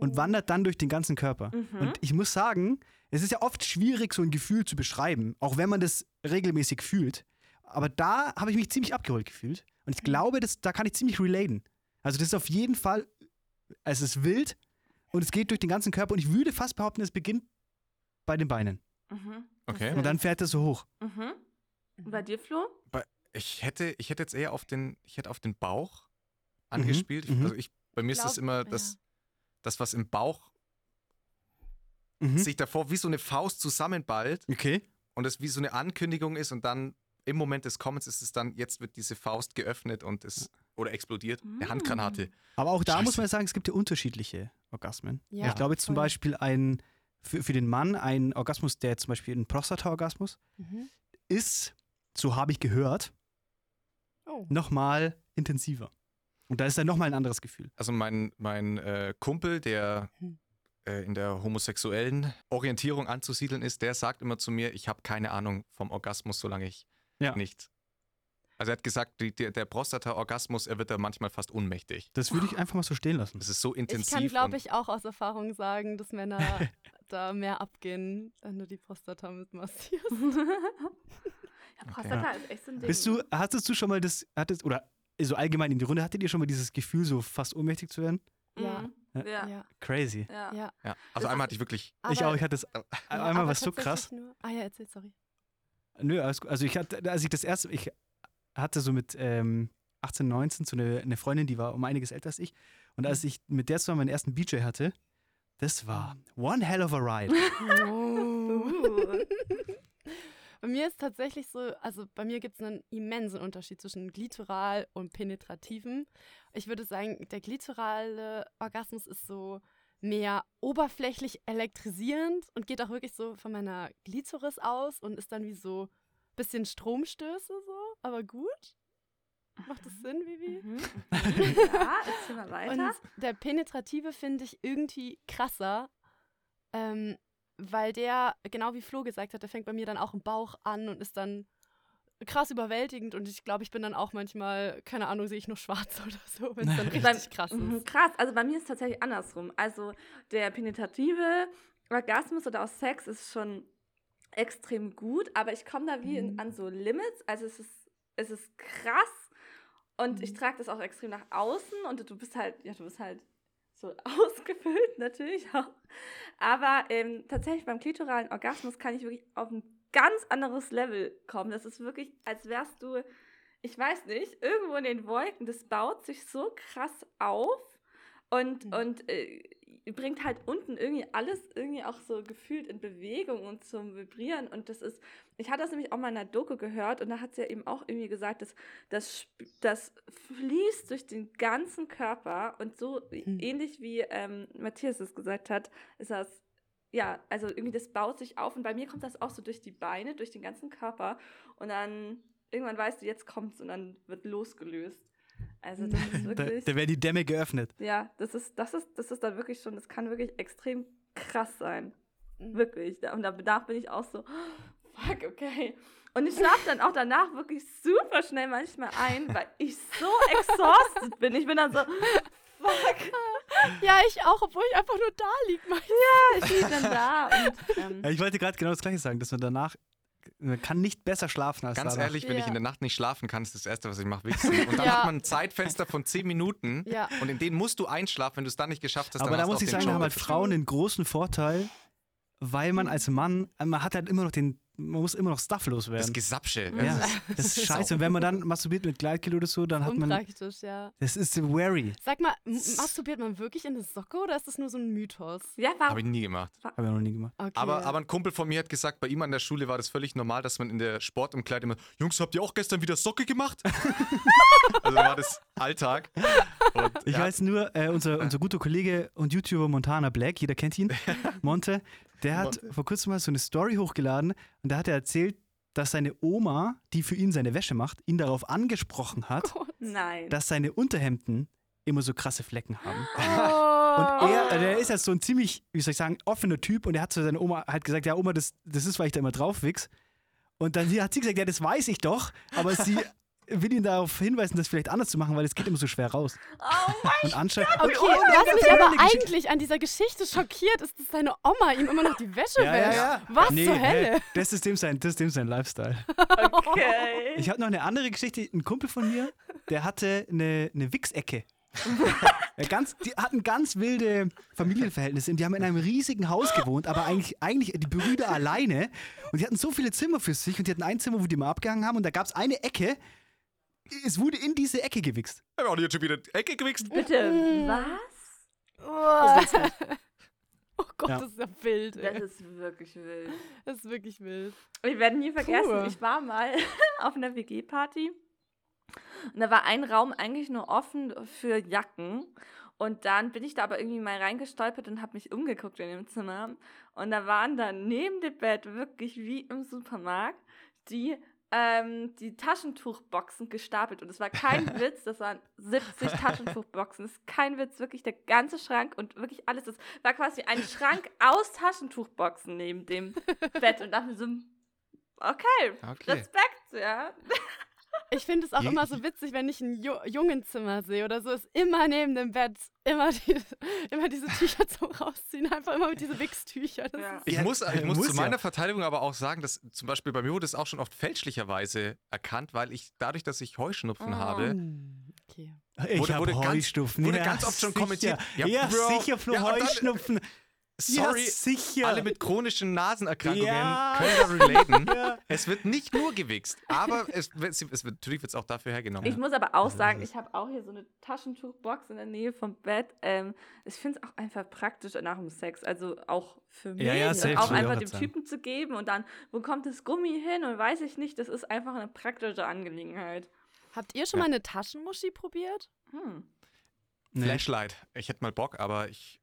und wandert dann durch den ganzen Körper. Mhm. Und ich muss sagen, es ist ja oft schwierig, so ein Gefühl zu beschreiben, auch wenn man das regelmäßig fühlt. Aber da habe ich mich ziemlich abgeholt gefühlt. Und ich glaube, das, da kann ich ziemlich relaten. Also das ist auf jeden Fall, es ist wild und es geht durch den ganzen Körper. Und ich würde fast behaupten, es beginnt bei den Beinen. Mhm. Okay. Und dann fährt es so hoch. Mhm. Und bei dir, Flo? Ich hätte, ich hätte jetzt eher auf den, ich hätte auf den Bauch angespielt. Ich, mhm. also ich, bei mir ist das Glaub- immer ja. das, das, was im Bauch Mhm. sich davor wie so eine Faust zusammenballt Okay. und es wie so eine Ankündigung ist und dann im Moment des Kommens ist es dann, jetzt wird diese Faust geöffnet und es oder explodiert. Eine Handgranate. Aber auch da Scheiße. muss man sagen, es gibt ja unterschiedliche Orgasmen. Ja, ich glaube jetzt zum. Beispiel ein, für, für den Mann ein Orgasmus, der zum Beispiel ein Prostata-Orgasmus Mhm. ist, so habe ich gehört, Oh. nochmal intensiver. Und da ist dann nochmal ein anderes Gefühl. Also mein, mein äh, Kumpel, der Hm. äh, in der homosexuellen Orientierung anzusiedeln ist, der sagt immer zu mir, ich habe keine Ahnung vom Orgasmus, solange ich Ja. nicht. Also er hat gesagt, die, der, der Prostata-Orgasmus, er wird da manchmal fast ohnmächtig. Das würde ich einfach mal so stehen lassen. Das ist so intensiv. Ich kann, glaube ich, auch aus Erfahrung sagen, dass Männer da mehr abgehen, wenn du die Prostata mit massierst. Ja, Prostata ist echt so ein Ding. Bist du, hattest du schon mal das, hattest, oder so allgemein in die Runde, hattet ihr schon mal dieses Gefühl, so fast ohnmächtig zu werden? Ja. Mhm. Ja. Ja. Crazy. ja. ja. Ja, also einmal hatte ich wirklich, ich auch, ich hatte es ja, einmal aber was so krass. Nur, ah ja, erzähl, sorry. Nö. Also ich hatte, als ich das erste, ich hatte so mit ähm, 18, 19 so eine, eine Freundin, die war um einiges älter als ich. Und als ich mit der zusammen meinen ersten BJ hatte, das war one hell of a ride. Uh. Bei mir ist tatsächlich so, also bei mir gibt es einen immensen Unterschied zwischen glitoral und penetrativen. Ich würde sagen, der klitorale Orgasmus ist so mehr oberflächlich elektrisierend und geht auch wirklich so von meiner Glitoris aus und ist dann wie so ein bisschen Stromstöße so, aber gut. Macht das Sinn, Vivi? Mhm. Ja, erzähl mal weiter. Und der penetrative finde ich irgendwie krasser, ähm, weil der, genau wie Flo gesagt hat, der fängt bei mir dann auch im Bauch an und ist dann krass überwältigend und ich glaube, ich bin dann auch manchmal, keine Ahnung, sehe ich nur schwarz oder so, wenn es dann richtig krass Mhm, ist. Krass, also bei mir ist es tatsächlich andersrum. Also der penetrative Orgasmus oder auch Sex ist schon extrem gut, aber ich komme da wie in, Mhm. an so Limits. Also es ist, es ist krass und ich Mhm. trage das auch extrem nach außen und du bist halt, ja, du bist halt so ausgefüllt natürlich auch. Aber ähm, tatsächlich beim klitoralen Orgasmus kann ich wirklich auf ein ganz anderes Level kommen. Das ist wirklich, als wärst du, ich weiß nicht, irgendwo in den Wolken. Das baut sich so krass auf und, Mhm. und äh, bringt halt unten irgendwie alles irgendwie auch so gefühlt in Bewegung und zum Vibrieren. Und das ist, ich hatte das nämlich auch mal in einer Doku gehört und da hat sie ja eben auch irgendwie gesagt, dass das, das fließt durch den ganzen Körper und so Mhm. ähnlich wie ähm, Matthias es gesagt hat, ist das ja, also irgendwie das baut sich auf und bei mir kommt das auch so durch die Beine, durch den ganzen Körper und dann irgendwann weißt du, jetzt kommt's und dann wird losgelöst. Also das ist Da, wirklich, da werden die Dämme geöffnet. ja, das ist, das ist, das ist dann wirklich schon, das kann wirklich extrem krass sein. Mhm. Wirklich. Da- Und danach bin ich auch so, fuck, okay. Und ich schlafe dann auch danach wirklich super schnell manchmal ein, weil ich so exhausted bin. Ich bin dann so, fuck, Ja, ich auch, obwohl ich einfach nur da liege. ich liege dann da. Und, ähm, Ja, ich wollte gerade genau das Gleiche sagen, dass man danach, man kann nicht besser schlafen als ganz danach. ehrlich, wenn ich Ja. in der Nacht nicht schlafen kann, ist das Erste, was ich mache, wichsen. Und dann Ja. hat man ein Zeitfenster von 10 Minuten Ja. und in denen musst du einschlafen. Wenn du es dann nicht geschafft hast, Aber dann da muss ich den sagen, da haben halt. Frauen einen großen Vorteil weil man als Mann, man hat halt immer noch den, man muss immer noch Stuff Das loswerden. Gesapsche. Ja, Das ist- das ist scheiße. Und wenn man dann masturbiert mit Gleitgel oder so, dann hat man, Unpraktisch, ja. das ist wary. Sag mal, masturbiert man wirklich in eine Socke oder ist das nur so ein Mythos? Ja, warum? Habe ich nie gemacht. Habe ich noch nie gemacht. Okay. Aber, aber ein Kumpel von mir hat gesagt, bei ihm an der Schule war das völlig normal, dass man in der Sportumkleide immer, Jungs, habt ihr auch gestern wieder Socke gemacht? also war das Alltag. Und Ich ja, weiß nur, äh, unser, unser guter Kollege und YouTuber Montana Black, jeder kennt ihn, Monte, der hat vor kurzem mal so eine Story hochgeladen und da hat er erzählt, dass seine Oma, die für ihn seine Wäsche macht, ihn darauf angesprochen hat, Nein. dass seine Unterhemden immer so krasse Flecken haben. Oh. Und er, der ist ja so ein ziemlich, wie soll ich sagen, offener Typ und er hat zu seiner Oma halt gesagt, ja Oma, das, das ist, weil ich da immer drauf wichs. Und dann hat sie gesagt, ja, das weiß ich doch, aber sie will ihn darauf hinweisen, das vielleicht anders zu machen, weil es geht immer so schwer raus. Oh mein Und anscheinend. Okay, Und- und was mich aber eigentlich an dieser Geschichte schockiert, ist, dass seine Oma ihm immer noch die Wäsche Ja, ja, wäscht. ja. Was Nee, zur Hölle? Das ist dem sein, das ist dem sein Lifestyle. Okay. Ich habe noch eine andere Geschichte. Ein Kumpel von mir, der hatte eine, eine Wichsecke. ja, ganz, die hatten ganz wilde Familienverhältnisse. Die haben in einem riesigen Haus gewohnt, aber eigentlich, eigentlich die Brüder alleine. Und die hatten so viele Zimmer für sich und die hatten ein Zimmer, wo die mal abgehangen haben. Und da gab es eine Ecke. Es wurde in diese Ecke gewichst. wir haben jetzt schon wieder die Ecke gewichst. Bitte, was? Oh, oh Gott, Ja. das ist ja wild. Das Ey. ist wirklich wild. Das ist wirklich wild. Ich werde nie vergessen, Puh. ich war mal auf einer WG-Party und da war ein Raum eigentlich nur offen für Jacken. Und dann bin ich da aber irgendwie mal reingestolpert und habe mich umgeguckt in dem Zimmer. Und da waren dann neben dem Bett wirklich wie im Supermarkt die, ähm, die Taschentuchboxen gestapelt. Und es war kein Witz, das waren 70 Taschentuchboxen. Das ist kein Witz, wirklich der ganze Schrank und wirklich alles. Das war quasi ein Schrank aus Taschentuchboxen neben dem Bett. Und dachte mir so, okay, Okay. Respekt, ja. Ich finde es auch immer so witzig, wenn ich ein Ju Jungenzimmer sehe oder so, ist immer neben dem Bett immer, die, immer diese Tücher zum Rausziehen, einfach immer mit diesen Wichstücher. Ja. Ich Ja, muss, ich muss, muss zu ja. meiner Verteidigung aber auch sagen, dass zum Beispiel bei mir wurde es auch schon oft fälschlicherweise erkannt, weil ich dadurch, dass ich Heuschnupfen Oh. habe, okay. Ich Wurde- habe wurde ganz- Heuschnupfen. wurde ja, ganz oft schon sicher. kommentiert. Ja, Ja, Bro. sicher, Flo, Ja, Heuschnupfen. Sorry, ja, sicher. alle mit chronischen Nasenerkrankungen Ja. können da relaten. Ja. Es wird nicht nur gewichst, aber es, wird- es wird, natürlich wird es auch dafür hergenommen. Ich muss aber auch sagen, ich habe auch hier so eine Taschentuchbox in der Nähe vom Bett. Ähm, ich finde es auch einfach praktisch nach dem Sex. Also auch für mich. Ja, ja, auch einfach auch dem. Typen zu geben und dann, wo kommt das Gummi hin und weiß ich nicht. Das ist einfach eine praktische Angelegenheit. Habt ihr schon Ja. mal eine Taschenmuschi probiert? Hm. Nee. Flashlight. Ich hätte mal Bock, aber ich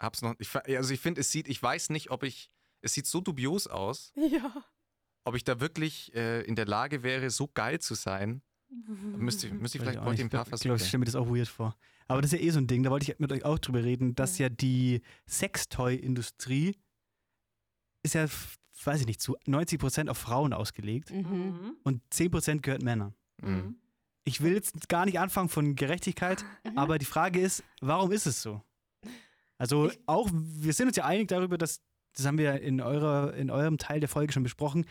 hab's noch. Ich, also ich finde, es sieht, ich weiß nicht, ob ich. Es sieht so dubios aus, Ja. ob ich da wirklich äh, in der Lage wäre, so geil zu sein. Müsste, ich- müsste ich vielleicht auch heute ein paar Ich glaube, Versuche. ich stelle mir das auch weird vor. Aber das ist ja eh so ein Ding, da wollte ich mit euch auch drüber reden, dass ja die Sextoy-Industrie ist ja, weiß ich nicht, zu 90% auf Frauen ausgelegt Mhm. Mhm. und 10% gehört Männern. Mhm. Ich will jetzt gar nicht anfangen von Gerechtigkeit, Mhm. aber die Frage ist, warum ist es so? Also Ich- auch, wir sind uns ja einig darüber, dass, das haben wir in, eurer, in eurem Teil der Folge schon besprochen,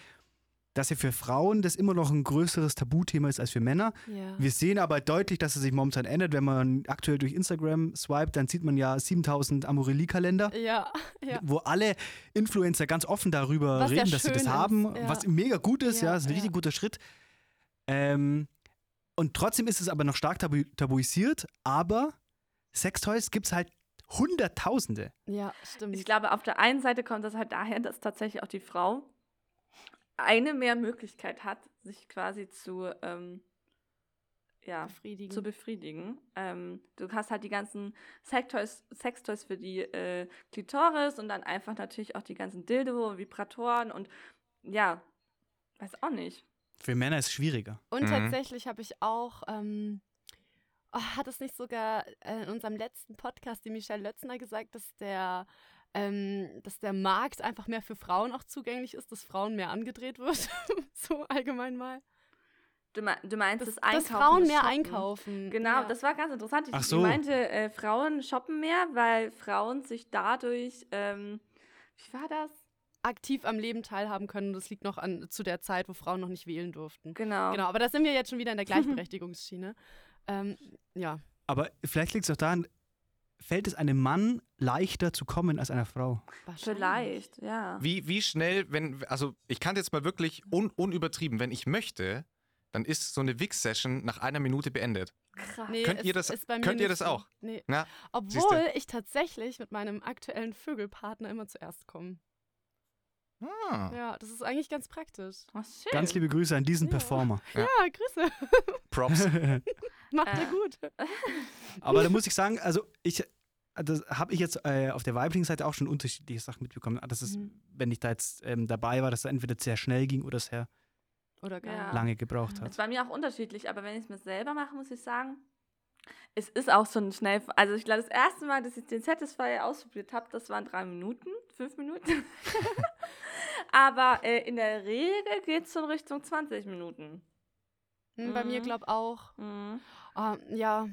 dass ja für Frauen das immer noch ein größeres Tabuthema ist als für Männer. Ja. Wir sehen aber deutlich, dass es sich momentan ändert. Wenn man aktuell durch Instagram swipet, dann sieht man ja 7000 Amorelie-Kalender, ja, ja. wo alle Influencer ganz offen darüber Was reden, dass sie das haben, ist, ja. was mega gut ist, ja, ist ein richtig guter Schritt. Ähm, und trotzdem ist es aber noch stark tabu tabuisiert, aber Sextoys gibt es halt Hunderttausende. Ja, stimmt. Ich glaube, auf der einen Seite kommt das halt daher, dass tatsächlich auch die Frau eine mehr Möglichkeit hat, sich quasi zu, ähm, ja, befriedigen. zu befriedigen. Ähm, du hast halt die ganzen Sextoys, Sextoys für die äh, Klitoris und dann einfach natürlich auch die ganzen Dildo, Vibratoren und ja, weiß auch nicht. Für Männer ist es schwieriger. Und Mhm. tatsächlich habe ich auch, ähm, oh, hat es nicht sogar äh, in unserem letzten Podcast die Michelle Lötzner gesagt, dass der, ähm, dass der Markt einfach mehr für Frauen auch zugänglich ist, dass Frauen mehr angedreht wird, so allgemein mal. Du, du meinst Dass, das Einkaufen. dass Frauen das mehr Shoppen. einkaufen. Genau, ja. das war ganz interessant. Ich, so. meinte, äh, Frauen shoppen mehr, weil Frauen sich dadurch, ähm, wie war das? aktiv am Leben teilhaben können. Das liegt noch an zu der Zeit, wo Frauen noch nicht wählen durften. Genau. Genau, aber da sind wir jetzt schon wieder in der Gleichberechtigungsschiene. Ähm, ja. Aber vielleicht liegt es auch daran, fällt es einem Mann leichter zu kommen als einer Frau? Vielleicht, ja. Wie, wie schnell, wenn, also ich kann jetzt mal wirklich un, unübertrieben, wenn ich möchte, dann ist so eine Wix-Session nach einer Minute beendet. Krass. Nee, Könnt ihr das- ist bei mir könnt ihr nicht das so. auch? Nee. Na, Obwohl ich tatsächlich mit meinem aktuellen Vögelpartner immer zuerst komme. Ah, Ja, das ist eigentlich ganz praktisch. Oh, schön. Ganz liebe Grüße an diesen Ja. Performer. Ja. Ja, Grüße. Props. Macht Äh. er gut. Aber da muss ich sagen, also ich, das habe ich jetzt äh, auf der weiblichen Seite auch schon unterschiedliche Sachen mitbekommen. Das ist, Mhm. wenn ich da jetzt ähm, dabei war, dass es entweder sehr schnell ging oder sehr Oder gar Ja. lange gebraucht hat. bei mir auch unterschiedlich, aber wenn ich es mir selber mache, muss ich sagen, es ist auch so ein schnell. Also ich glaube, das erste Mal, dass ich den Satisfier ausprobiert habe, das waren drei Minuten, fünf Minuten. Aber äh, in der Regel geht es schon Richtung 20 Minuten. Hm, Bei mir Mhm. glaub auch. Mhm. Ah, ja,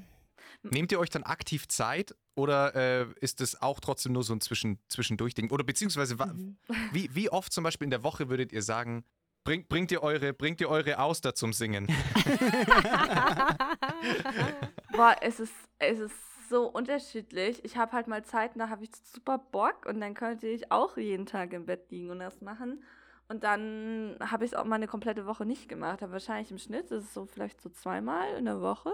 Nehmt ihr euch dann aktiv Zeit oder äh, ist es auch trotzdem nur so ein Zwischen Zwischendurch-Ding? Oder beziehungsweise Mhm. wie, wie oft zum Beispiel in der Woche würdet ihr sagen, bringt, bringt, ihr, eure, bringt ihr eure Auster zum Singen? Boah, es ist, es ist so unterschiedlich. Ich habe halt mal Zeiten, da habe ich super Bock und dann könnte ich auch jeden Tag im Bett liegen und das machen. Und dann habe ich es auch mal eine komplette Woche nicht gemacht. Aber wahrscheinlich im Schnitt ist es so vielleicht so zweimal in der Woche.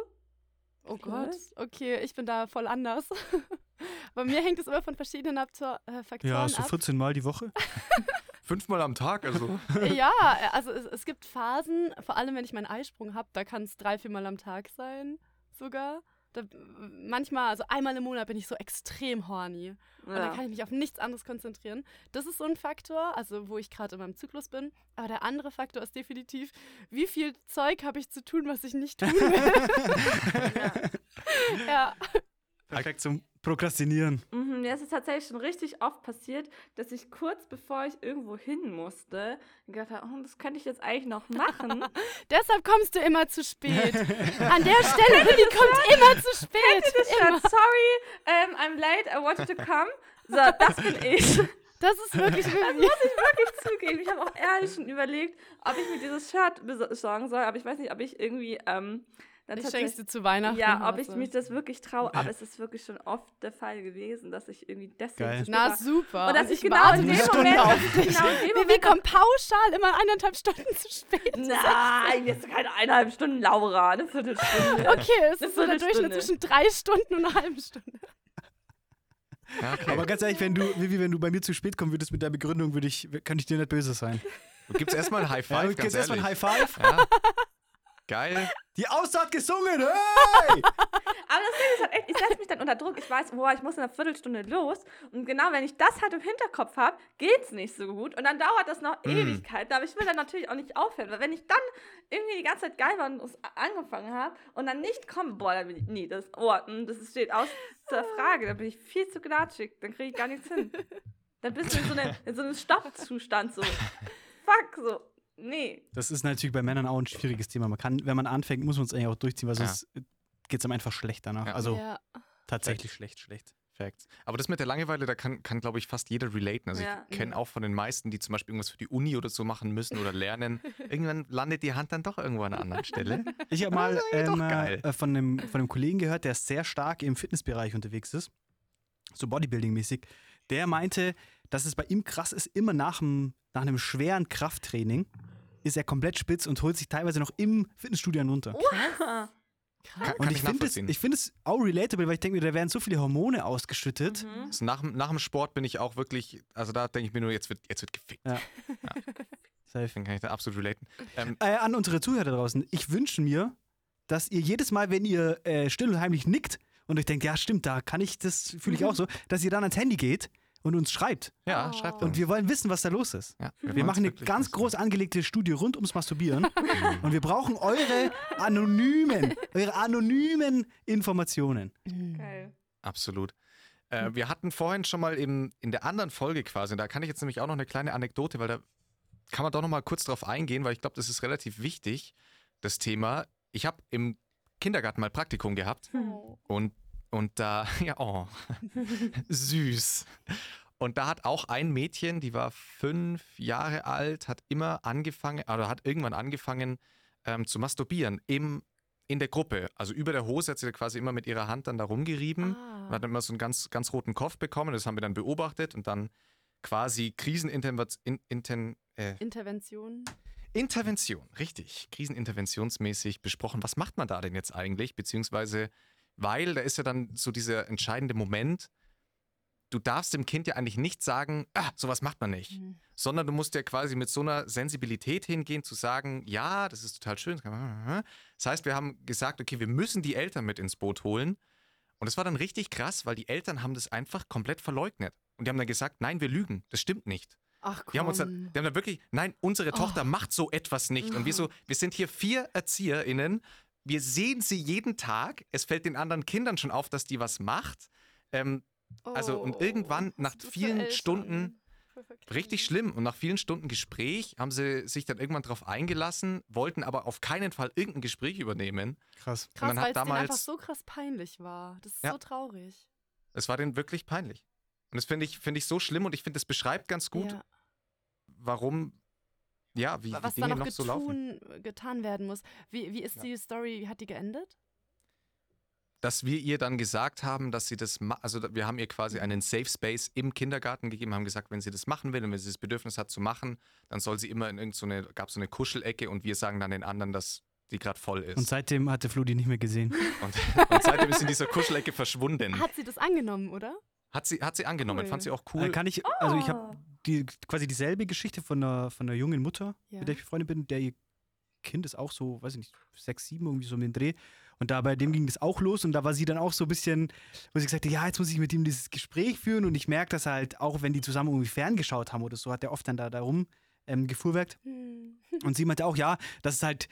Oh. Gott, okay, ich bin da voll anders. Bei mir hängt es immer von verschiedenen Abtor äh, Faktoren Ja, so ab. 14 Mal die Woche. Fünfmal am Tag, also. Ja, also es, es gibt Phasen, vor allem wenn ich meinen Eisprung habe, da kann es drei, viermal am Tag sein sogar. Da, manchmal, also einmal im Monat bin ich so extrem horny. Und dann kann ich mich auf nichts anderes konzentrieren. Das ist so ein Faktor, also wo ich gerade in meinem Zyklus bin. Aber der andere Faktor ist definitiv, wie viel Zeug habe ich zu tun, was ich nicht tun will. ja. Perfekt zum Prokrastinieren. Mhm, ist es tatsächlich schon richtig oft passiert, dass ich kurz bevor ich irgendwo hin musste, gedacht habe, oh, das könnte ich jetzt eigentlich noch machen. Deshalb kommst du immer zu spät. An der Stelle, Lilly kommt immer zu spät. Ja, Immer. sorry, um, I'm late, I wanted to come. So, das bin ich. Das ist wirklich Lilly. wirklich zugeben. Ich habe auch ehrlich schon überlegt, ob ich mir dieses Shirt besorgen soll, aber ich weiß nicht, ob ich irgendwie ähm, dann Ich tatsächlich- schenk's dir zu Weihnachten. Ja, ob ich also. mich das wirklich traue, aber es ist wirklich schon oft der Fall gewesen, dass ich irgendwie deswegen Geil. zu spät Na war. super. Und dass ich, ich genau in eine dem Stunde Moment, auf dich. genau in dem Wir, wir Moment, kommen pauschal immer eineinhalb Stunden zu spät. Nein, jetzt keine eineinhalb Stunden, Laura, eine Viertelstunde. Okay, es ist so der Durchschnitt zwischen drei Stunden und einer halben Stunde. Ja, okay. Aber ganz ehrlich, wenn du, Vivi, wenn du bei mir zu spät kommen würdest mit der Begründung, würde ich, könnte ich dir nicht böse sein. Gibt's erstmal ein High Ja, Five, ganz erstmal ehrlich. ein High Five. Ja. Geil. Die Auster hat gesungen, hey! Aber das Ding ist halt echt, ich setze mich dann unter Druck. Ich weiß, boah, ich muss in einer Viertelstunde los. Und genau, wenn ich das halt im Hinterkopf habe, geht's nicht so gut. Und dann dauert das noch Mm. Ewigkeiten. Aber ich will dann natürlich auch nicht aufhören. Weil wenn ich dann irgendwie die ganze Zeit geil war und angefangen habe und dann nicht komme, boah, dann bin ich, nee, das, oh, das steht aus zur Frage. Dann bin ich viel zu gnatschig. Dann kriege ich gar nichts hin. Dann bist du in so, eine, in so einem Stoppzustand so. Fuck, so. Nee. Das ist natürlich bei Männern auch ein schwieriges Thema. Man kann, wenn man anfängt, muss man es eigentlich auch durchziehen, weil Ja. sonst geht es einem einfach schlecht danach. Ja. Also Ja. tatsächlich schlecht, schlecht. Facts. Aber das mit der Langeweile, da kann, kann glaube ich, fast jeder relaten. Also Ja. ich kenne auch von den meisten, die zum Beispiel irgendwas für die Uni oder so machen müssen oder lernen. Irgendwann landet die Hand dann doch irgendwo an einer anderen Stelle. Ich habe mal ähm, äh, von, einem, von einem Kollegen gehört, der sehr stark im Fitnessbereich unterwegs ist, so Bodybuilding-mäßig. Der meinte, dass es bei ihm krass ist, immer nach, dem, nach einem schweren Krafttraining ist er komplett spitz und holt sich teilweise noch im Fitnessstudio runter. Kann, und kann ich ich finde es, nachvollziehen. ich find es auch relatable, weil ich denke mir, da werden so viele Hormone ausgeschüttet. Mhm. Also nach, dem- nach dem Sport bin ich auch wirklich, also da denke ich mir nur, jetzt wird, jetzt wird gefickt. Ja. Safe. Deswegen kann ich da absolut relaten. Ähm, Äh, an unsere Zuhörer da draußen, ich wünsche mir, dass ihr jedes Mal, wenn ihr äh, still und heimlich nickt und euch denkt, ja stimmt, da kann ich, das fühle ich auch so, dass ihr dann ans Handy geht und uns schreibt. ja, Oh. schreibt Und uns. wir wollen wissen, was da los ist. ja, Wir wollen's machen eine ganz wissen. groß angelegte Studie rund ums Masturbieren und wir brauchen eure anonymen, eure anonymen Informationen. Geil. Absolut. Äh, wir hatten vorhin schon mal eben in der anderen Folge quasi, und da kann ich jetzt nämlich auch noch eine kleine Anekdote, weil da kann man doch noch mal kurz drauf eingehen, weil ich glaube, das ist relativ wichtig, das Thema. Ich habe im Kindergarten mal Praktikum gehabt Oh. und, und da, ja, oh, süß. Und da hat auch ein Mädchen, die war fünf Jahre alt, hat immer angefangen, oder hat irgendwann angefangen ähm, zu masturbieren im, in der Gruppe, also über der Hose hat sie quasi immer mit ihrer Hand dann da rumgerieben. Ah. Man hat dann immer so einen ganz, ganz roten Kopf bekommen, das haben wir dann beobachtet und dann quasi Krisenintervention, in, äh, Intervention. Intervention, richtig, kriseninterventionsmäßig besprochen. Was macht man da denn jetzt eigentlich? Beziehungsweise, weil da ist ja dann so dieser entscheidende Moment, du darfst dem Kind ja eigentlich nicht sagen, ah, sowas macht man nicht, Mhm. sondern du musst ja quasi mit so einer Sensibilität hingehen, zu sagen, ja, das ist total schön. Das heißt, wir haben gesagt, okay, wir müssen die Eltern mit ins Boot holen. Und das war dann richtig krass, weil die Eltern haben das einfach komplett verleugnet. Und die haben dann gesagt, nein, wir lügen, das stimmt nicht. Ach komm. Die haben uns dann, die haben dann wirklich, nein, unsere Oh. Tochter macht so etwas nicht. Und wir so, wir sind hier vier ErzieherInnen, wir sehen sie jeden Tag. Es fällt den anderen Kindern schon auf, dass die was macht. Ähm, also, und irgendwann was nach vielen? Stunden verkriegt. richtig schlimm. Und nach vielen Stunden Gespräch haben sie sich dann irgendwann darauf eingelassen, wollten aber auf keinen Fall irgendein Gespräch übernehmen. Krass. Krass, man hat weil es einfach so krass peinlich war. Das ist Ja. so traurig. Es war denen wirklich peinlich. Und das finde ich, finde ich so schlimm und ich finde, das beschreibt ganz gut, Ja. warum, ja, wie, wie Was Dinge da noch, noch so laufen. getun, getan werden muss. Wie, wie ist Ja. die Story, wie hat die geendet? dass wir ihr dann gesagt haben, dass sie das, also wir haben ihr quasi Mhm. einen Safe Space im Kindergarten gegeben, haben gesagt, wenn sie das machen will und wenn sie das Bedürfnis hat zu machen, dann soll sie immer in irgendeine, so gab so eine Kuschelecke und wir sagen dann den anderen, dass die gerade voll ist. Und seitdem hatte Flo die nicht mehr gesehen. Und, und seitdem ist sie in dieser Kuschelecke verschwunden. Hat sie das angenommen, oder? Hat sie, hat sie angenommen, Cool. fand sie auch Äh, cool. Kann ich, also ich habe die, quasi dieselbe Geschichte von einer, von einer jungen Mutter, Ja. mit der ich befreundet bin, der ihr Kind ist auch so, weiß ich nicht, sechs, sieben, irgendwie so um den Dreh. Und da bei dem ging das auch los und da war sie dann auch so ein bisschen, wo sie gesagt hat, ja, jetzt muss ich mit ihm dieses Gespräch führen und ich merke das halt, auch wenn die zusammen irgendwie ferngeschaut haben oder so, hat er oft dann da darum ähm, gefuhrwerkt. Hm. Und sie meinte auch, ja, das ist halt,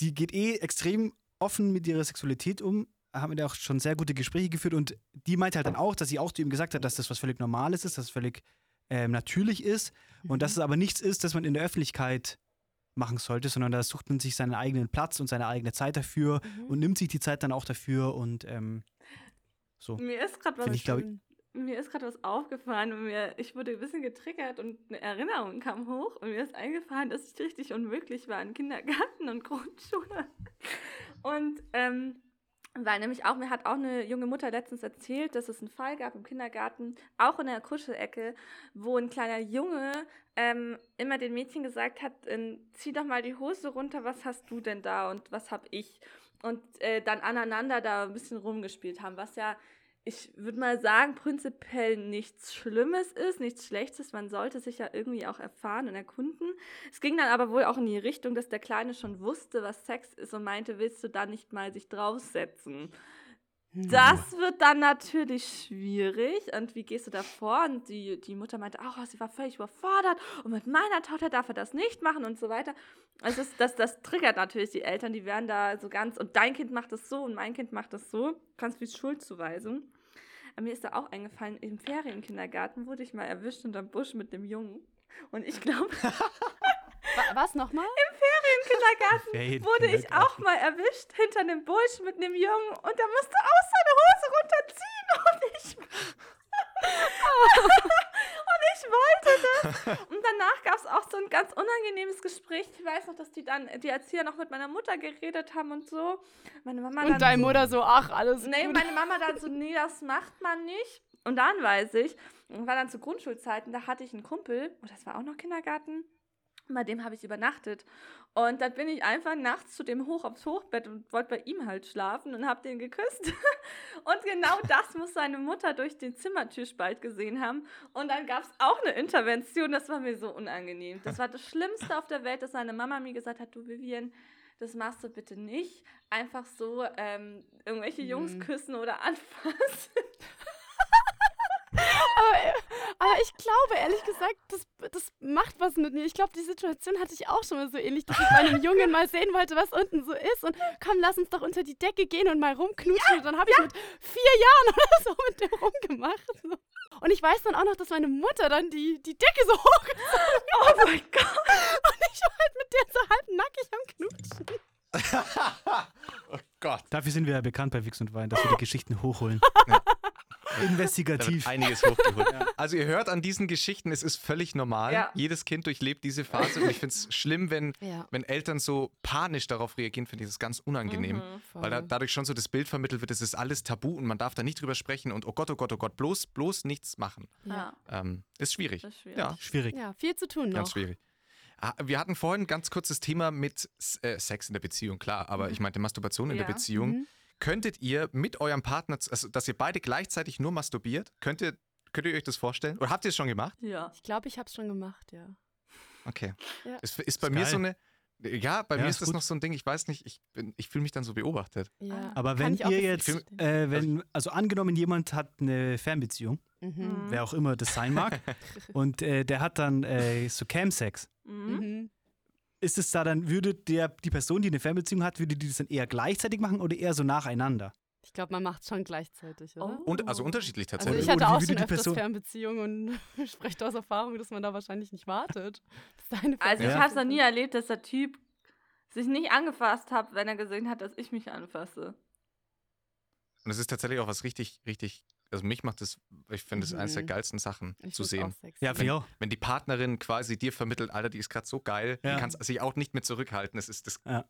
die geht eh extrem offen mit ihrer Sexualität um, haben wir da auch schon sehr gute Gespräche geführt und die meinte halt dann auch, dass sie auch zu ihm gesagt hat, dass das was völlig Normales ist, dass es völlig ähm, natürlich ist und dass es aber nichts ist, das man in der Öffentlichkeit machen sollte, sondern da sucht man sich seinen eigenen Platz und seine eigene Zeit dafür Mhm. und nimmt sich die Zeit dann auch dafür und ähm, so. Mir ist gerade was, ich, ich- mir ist was aufgefallen und mir, ich wurde ein bisschen getriggert und eine Erinnerung kam hoch und mir ist eingefallen, dass ich richtig unmöglich war in Kindergarten und Grundschule. Und ähm, weil nämlich auch, mir hat auch eine junge Mutter letztens erzählt, dass es einen Fall gab im Kindergarten, auch in der Kuschelecke, wo ein kleiner Junge ähm, immer den Mädchen gesagt hat, ähm, zieh doch mal die Hose runter, was hast du denn da und was hab ich? Und äh, dann aneinander da ein bisschen rumgespielt haben, was ja ich würde mal sagen, prinzipiell nichts Schlimmes ist, nichts Schlechtes. Man sollte sich ja irgendwie auch erfahren und erkunden. Es ging dann aber wohl auch in die Richtung, dass der Kleine schon wusste, was Sex ist und meinte, willst du da nicht mal sich draufsetzen? Hm. Das wird dann natürlich schwierig. Und wie gehst du da vor? Und die, die Mutter meinte auch, oh, sie war völlig überfordert und mit meiner Tochter darf er das nicht machen und so weiter. Also das, das, das triggert natürlich die Eltern, die werden da so ganz, und dein Kind macht das so und mein Kind macht das so. Ganz wie Schuldzuweisung. Mir ist da auch eingefallen, im Ferienkindergarten wurde ich mal erwischt unterm Busch mit dem Jungen. Und ich glaube, Wa- Was nochmal? Kindergarten Ferienkindergarten. wurde ich auch mal erwischt hinter einem Busch mit einem Jungen und der musste auch seine Hose runterziehen und ich und ich wollte das und danach gab es auch so ein ganz unangenehmes Gespräch. Ich weiß noch, dass die dann die Erzieher noch mit meiner Mutter geredet haben und so. Meine Mama Und deine so, Mutter so, ach, alles Nee, gut. meine Mama dann so, nee, das macht man nicht. Und dann weiß ich, war dann zu Grundschulzeiten, da hatte ich einen Kumpel, oh, das war auch noch Kindergarten, bei dem habe ich übernachtet. Und dann bin ich einfach nachts zu dem hoch aufs Hochbett und wollte bei ihm halt schlafen und habe den geküsst. Und genau das muss seine Mutter durch den Zimmertürspalt gesehen haben. Und dann gab es auch eine Intervention, das war mir so unangenehm. Das war das Schlimmste auf der Welt, dass seine Mama mir gesagt hat, du Vivian, das machst du bitte nicht. Einfach so ähm, irgendwelche Jungs Hm. küssen oder anfassen. Aber, aber ich glaube, ehrlich gesagt, das, das macht was mit mir. Ich glaube, die Situation hatte ich auch schon mal so ähnlich, dass ich bei einem Jungen mal sehen wollte, was unten so ist. Und komm, lass uns doch unter die Decke gehen und mal rumknutschen. und dann habe ich mit vier Jahren oder so mit dem rumgemacht. So. Und ich weiß dann auch noch, dass meine Mutter dann die, die Decke so hoch Oh mein Gott. und ich war halt mit der so halb nackig am Knutschen. oh Gott. Dafür sind wir ja bekannt bei Wix und Wein, dass wir die Geschichten hochholen. Wird Investigativ. einiges hochgeholt. Also ihr hört an diesen Geschichten, es ist völlig normal. Ja. Jedes Kind durchlebt diese Phase und ich finde es schlimm, wenn, Ja. wenn Eltern so panisch darauf reagieren, finde ich das ganz unangenehm. Mhm. Weil da, dadurch schon so das Bild vermittelt wird, es ist alles tabu und man darf da nicht drüber sprechen und oh Gott, oh Gott, oh Gott, bloß, bloß nichts machen. Ja, Ähm, ist schwierig. das ist schwierig. Ja, Schwierig. Ja, viel zu tun ganz noch. schwierig. Ah, Wir hatten vorhin ein ganz kurzes Thema mit äh, Sex in der Beziehung, klar, aber ich meinte Masturbation in der Ja. Beziehung. Mhm. Könntet ihr mit eurem Partner, also dass ihr beide gleichzeitig nur masturbiert, könnt ihr, könnt ihr euch das vorstellen? Oder habt ihr es schon gemacht? Ja. Ich glaube, ich habe es schon gemacht, ja. Okay. Ja. Es ist bei Ist mir geil. so eine. Ja, bei Ja, mir ist ist das gut. noch so ein Ding, ich weiß nicht, ich, bin- ich fühle mich dann so beobachtet. ja. Aber Kann wenn ihr jetzt, äh, wenn, also angenommen, jemand hat eine Fernbeziehung, Mhm. wer auch immer das sein mag, und äh, der hat dann äh, so Camsex. Mhm. Ist es da dann, würde der, die Person, die eine Fernbeziehung hat, würde die das dann eher gleichzeitig machen oder eher so nacheinander? Ich glaube, man macht es schon gleichzeitig, oder? Oh. Und, also unterschiedlich Also tatsächlich. ich Oder hatte auch schon die öfters Person- Fernbeziehungen und spreche aus Erfahrung, dass man da wahrscheinlich nicht wartet. Also ich Ja. habe es noch nie erlebt, dass der Typ sich nicht angefasst hat, wenn er gesehen hat, dass ich mich anfasse. Und es ist tatsächlich auch was richtig, richtig, also mich macht das, ich finde es eines der Mhm. geilsten Sachen Ich zu sehen. Ja, ich auch. Wenn die Partnerin quasi dir vermittelt, Alter, die ist gerade so geil, Ja. die kannst sich auch nicht mehr zurückhalten. Das ist das Ja.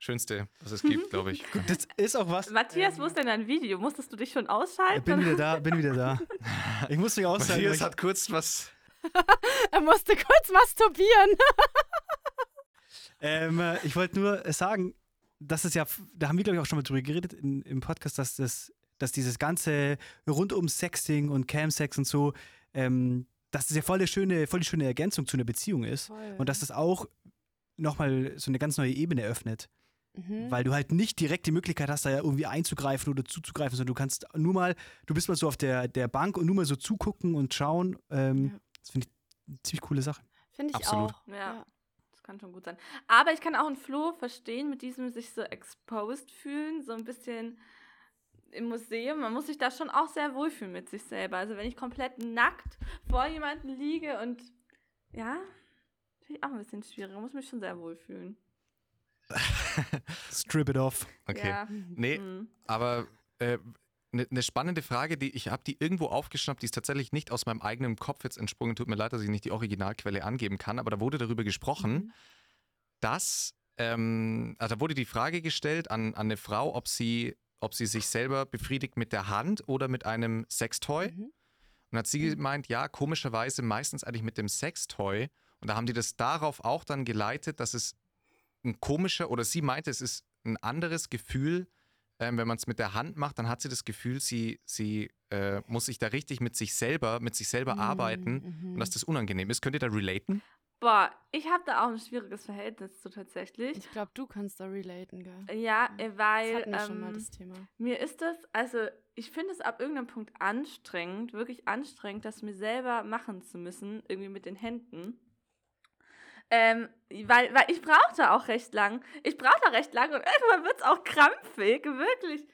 Schönste, was es gibt, glaube ich. Gut, das ist auch was. Matthias, wo ist denn dein Video? Musstest du dich schon Ich ausschalten? bin wieder da, bin wieder da. Ich muss mich aussagen. Matthias hat kurz was. Er musste kurz masturbieren. Ähm, äh, ich wollte nur äh, sagen, dass es ja, da haben wir, glaube ich, auch schon mal drüber geredet in, im Podcast, dass, das, dass dieses ganze rund um Sexting und Camsex und so, ähm, dass das ja voll, die schöne, voll die schöne Ergänzung zu einer Beziehung ist. Und dass das auch nochmal so eine ganz neue Ebene öffnet. Mhm. Weil du halt nicht direkt die Möglichkeit hast, da ja irgendwie einzugreifen oder zuzugreifen, sondern du kannst nur mal, du bist mal so auf der, der Bank und nur mal so zugucken und schauen. Ähm, Ja. Das finde ich eine ziemlich coole Sache. Finde ich Absolut. auch. Ja. Das kann schon gut sein. Aber ich kann auch einen Flo verstehen mit diesem sich so exposed fühlen, so ein bisschen im Museum. Man muss sich da schon auch sehr wohlfühlen mit sich selber. Also wenn ich komplett nackt vor jemandem liege und ja, finde ich auch ein bisschen schwierig. Man muss mich schon sehr wohlfühlen. Strip it off. Okay. Ja. Nee, Hm. aber eine ne, ne spannende Frage, die ich habe die irgendwo aufgeschnappt, die ist tatsächlich nicht aus meinem eigenen Kopf jetzt entsprungen. Tut mir leid, dass ich nicht die Originalquelle angeben kann, aber da wurde darüber gesprochen, Mhm. dass, ähm, also da wurde die Frage gestellt an, an eine Frau, ob sie, ob sie sich selber befriedigt mit der Hand oder mit einem Sextoy. Mhm. Und hat sie gemeint, ja, komischerweise meistens eigentlich mit dem Sextoy. Und da haben die das darauf auch dann geleitet, dass es ein komischer, oder sie meinte, es ist ein anderes Gefühl, ähm, wenn man es mit der Hand macht, dann hat sie das Gefühl, sie, sie äh, muss sich da richtig mit sich selber, mit sich selber Mhm, arbeiten mhm. und dass das unangenehm ist. Könnt ihr da relaten? Boah, ich habe da auch ein schwieriges Verhältnis zu tatsächlich. Ich glaube, du kannst da relaten, gell? Ja, äh, Das weil hatten wir schon mal ähm, das Thema. Mir ist das, also ich finde es ab irgendeinem Punkt anstrengend, wirklich anstrengend, das mir selber machen zu müssen, irgendwie mit den Händen. Ähm, weil, weil ich brauche da auch recht lang. Ich brauche da recht lang und irgendwann wird es auch krampfig, wirklich.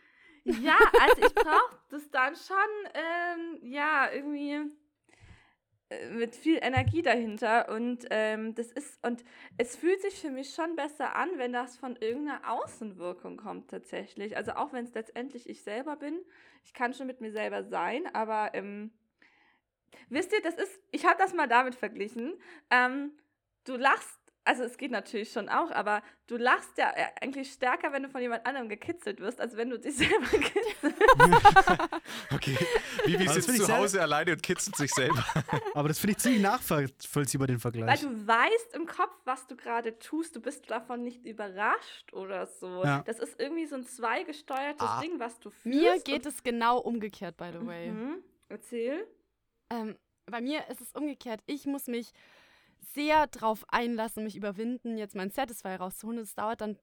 Ja, also ich brauche das dann schon, ähm, ja, irgendwie äh, mit viel Energie dahinter und ähm, das ist und es fühlt sich für mich schon besser an, wenn das von irgendeiner Außenwirkung kommt tatsächlich. Also auch wenn es letztendlich ich selber bin, ich kann schon mit mir selber sein, aber ähm, wisst ihr, das ist, ich habe das mal damit verglichen. Ähm, du lachst, also es geht natürlich schon auch, aber du lachst ja äh, eigentlich stärker, wenn du von jemand anderem gekitzelt wirst, als wenn du dich selber kitzelst. Okay. Vivi das sitzt zu Hause alleine und kitzelt sich selber. Aber das finde ich ziemlich nachvollziehbar, den Weil Vergleich. du weißt im Kopf, was du gerade tust. Du bist davon nicht überrascht oder so. Ja. Das ist irgendwie so ein zweigesteuertes Ah. Ding, was du fühlst. Mir geht es genau umgekehrt, by the way. Mhm. Erzähl. Ähm, bei mir ist es umgekehrt. Ich muss mich sehr drauf einlassen, mich überwinden, jetzt mein Satisfy rauszuholen. Es dauert dann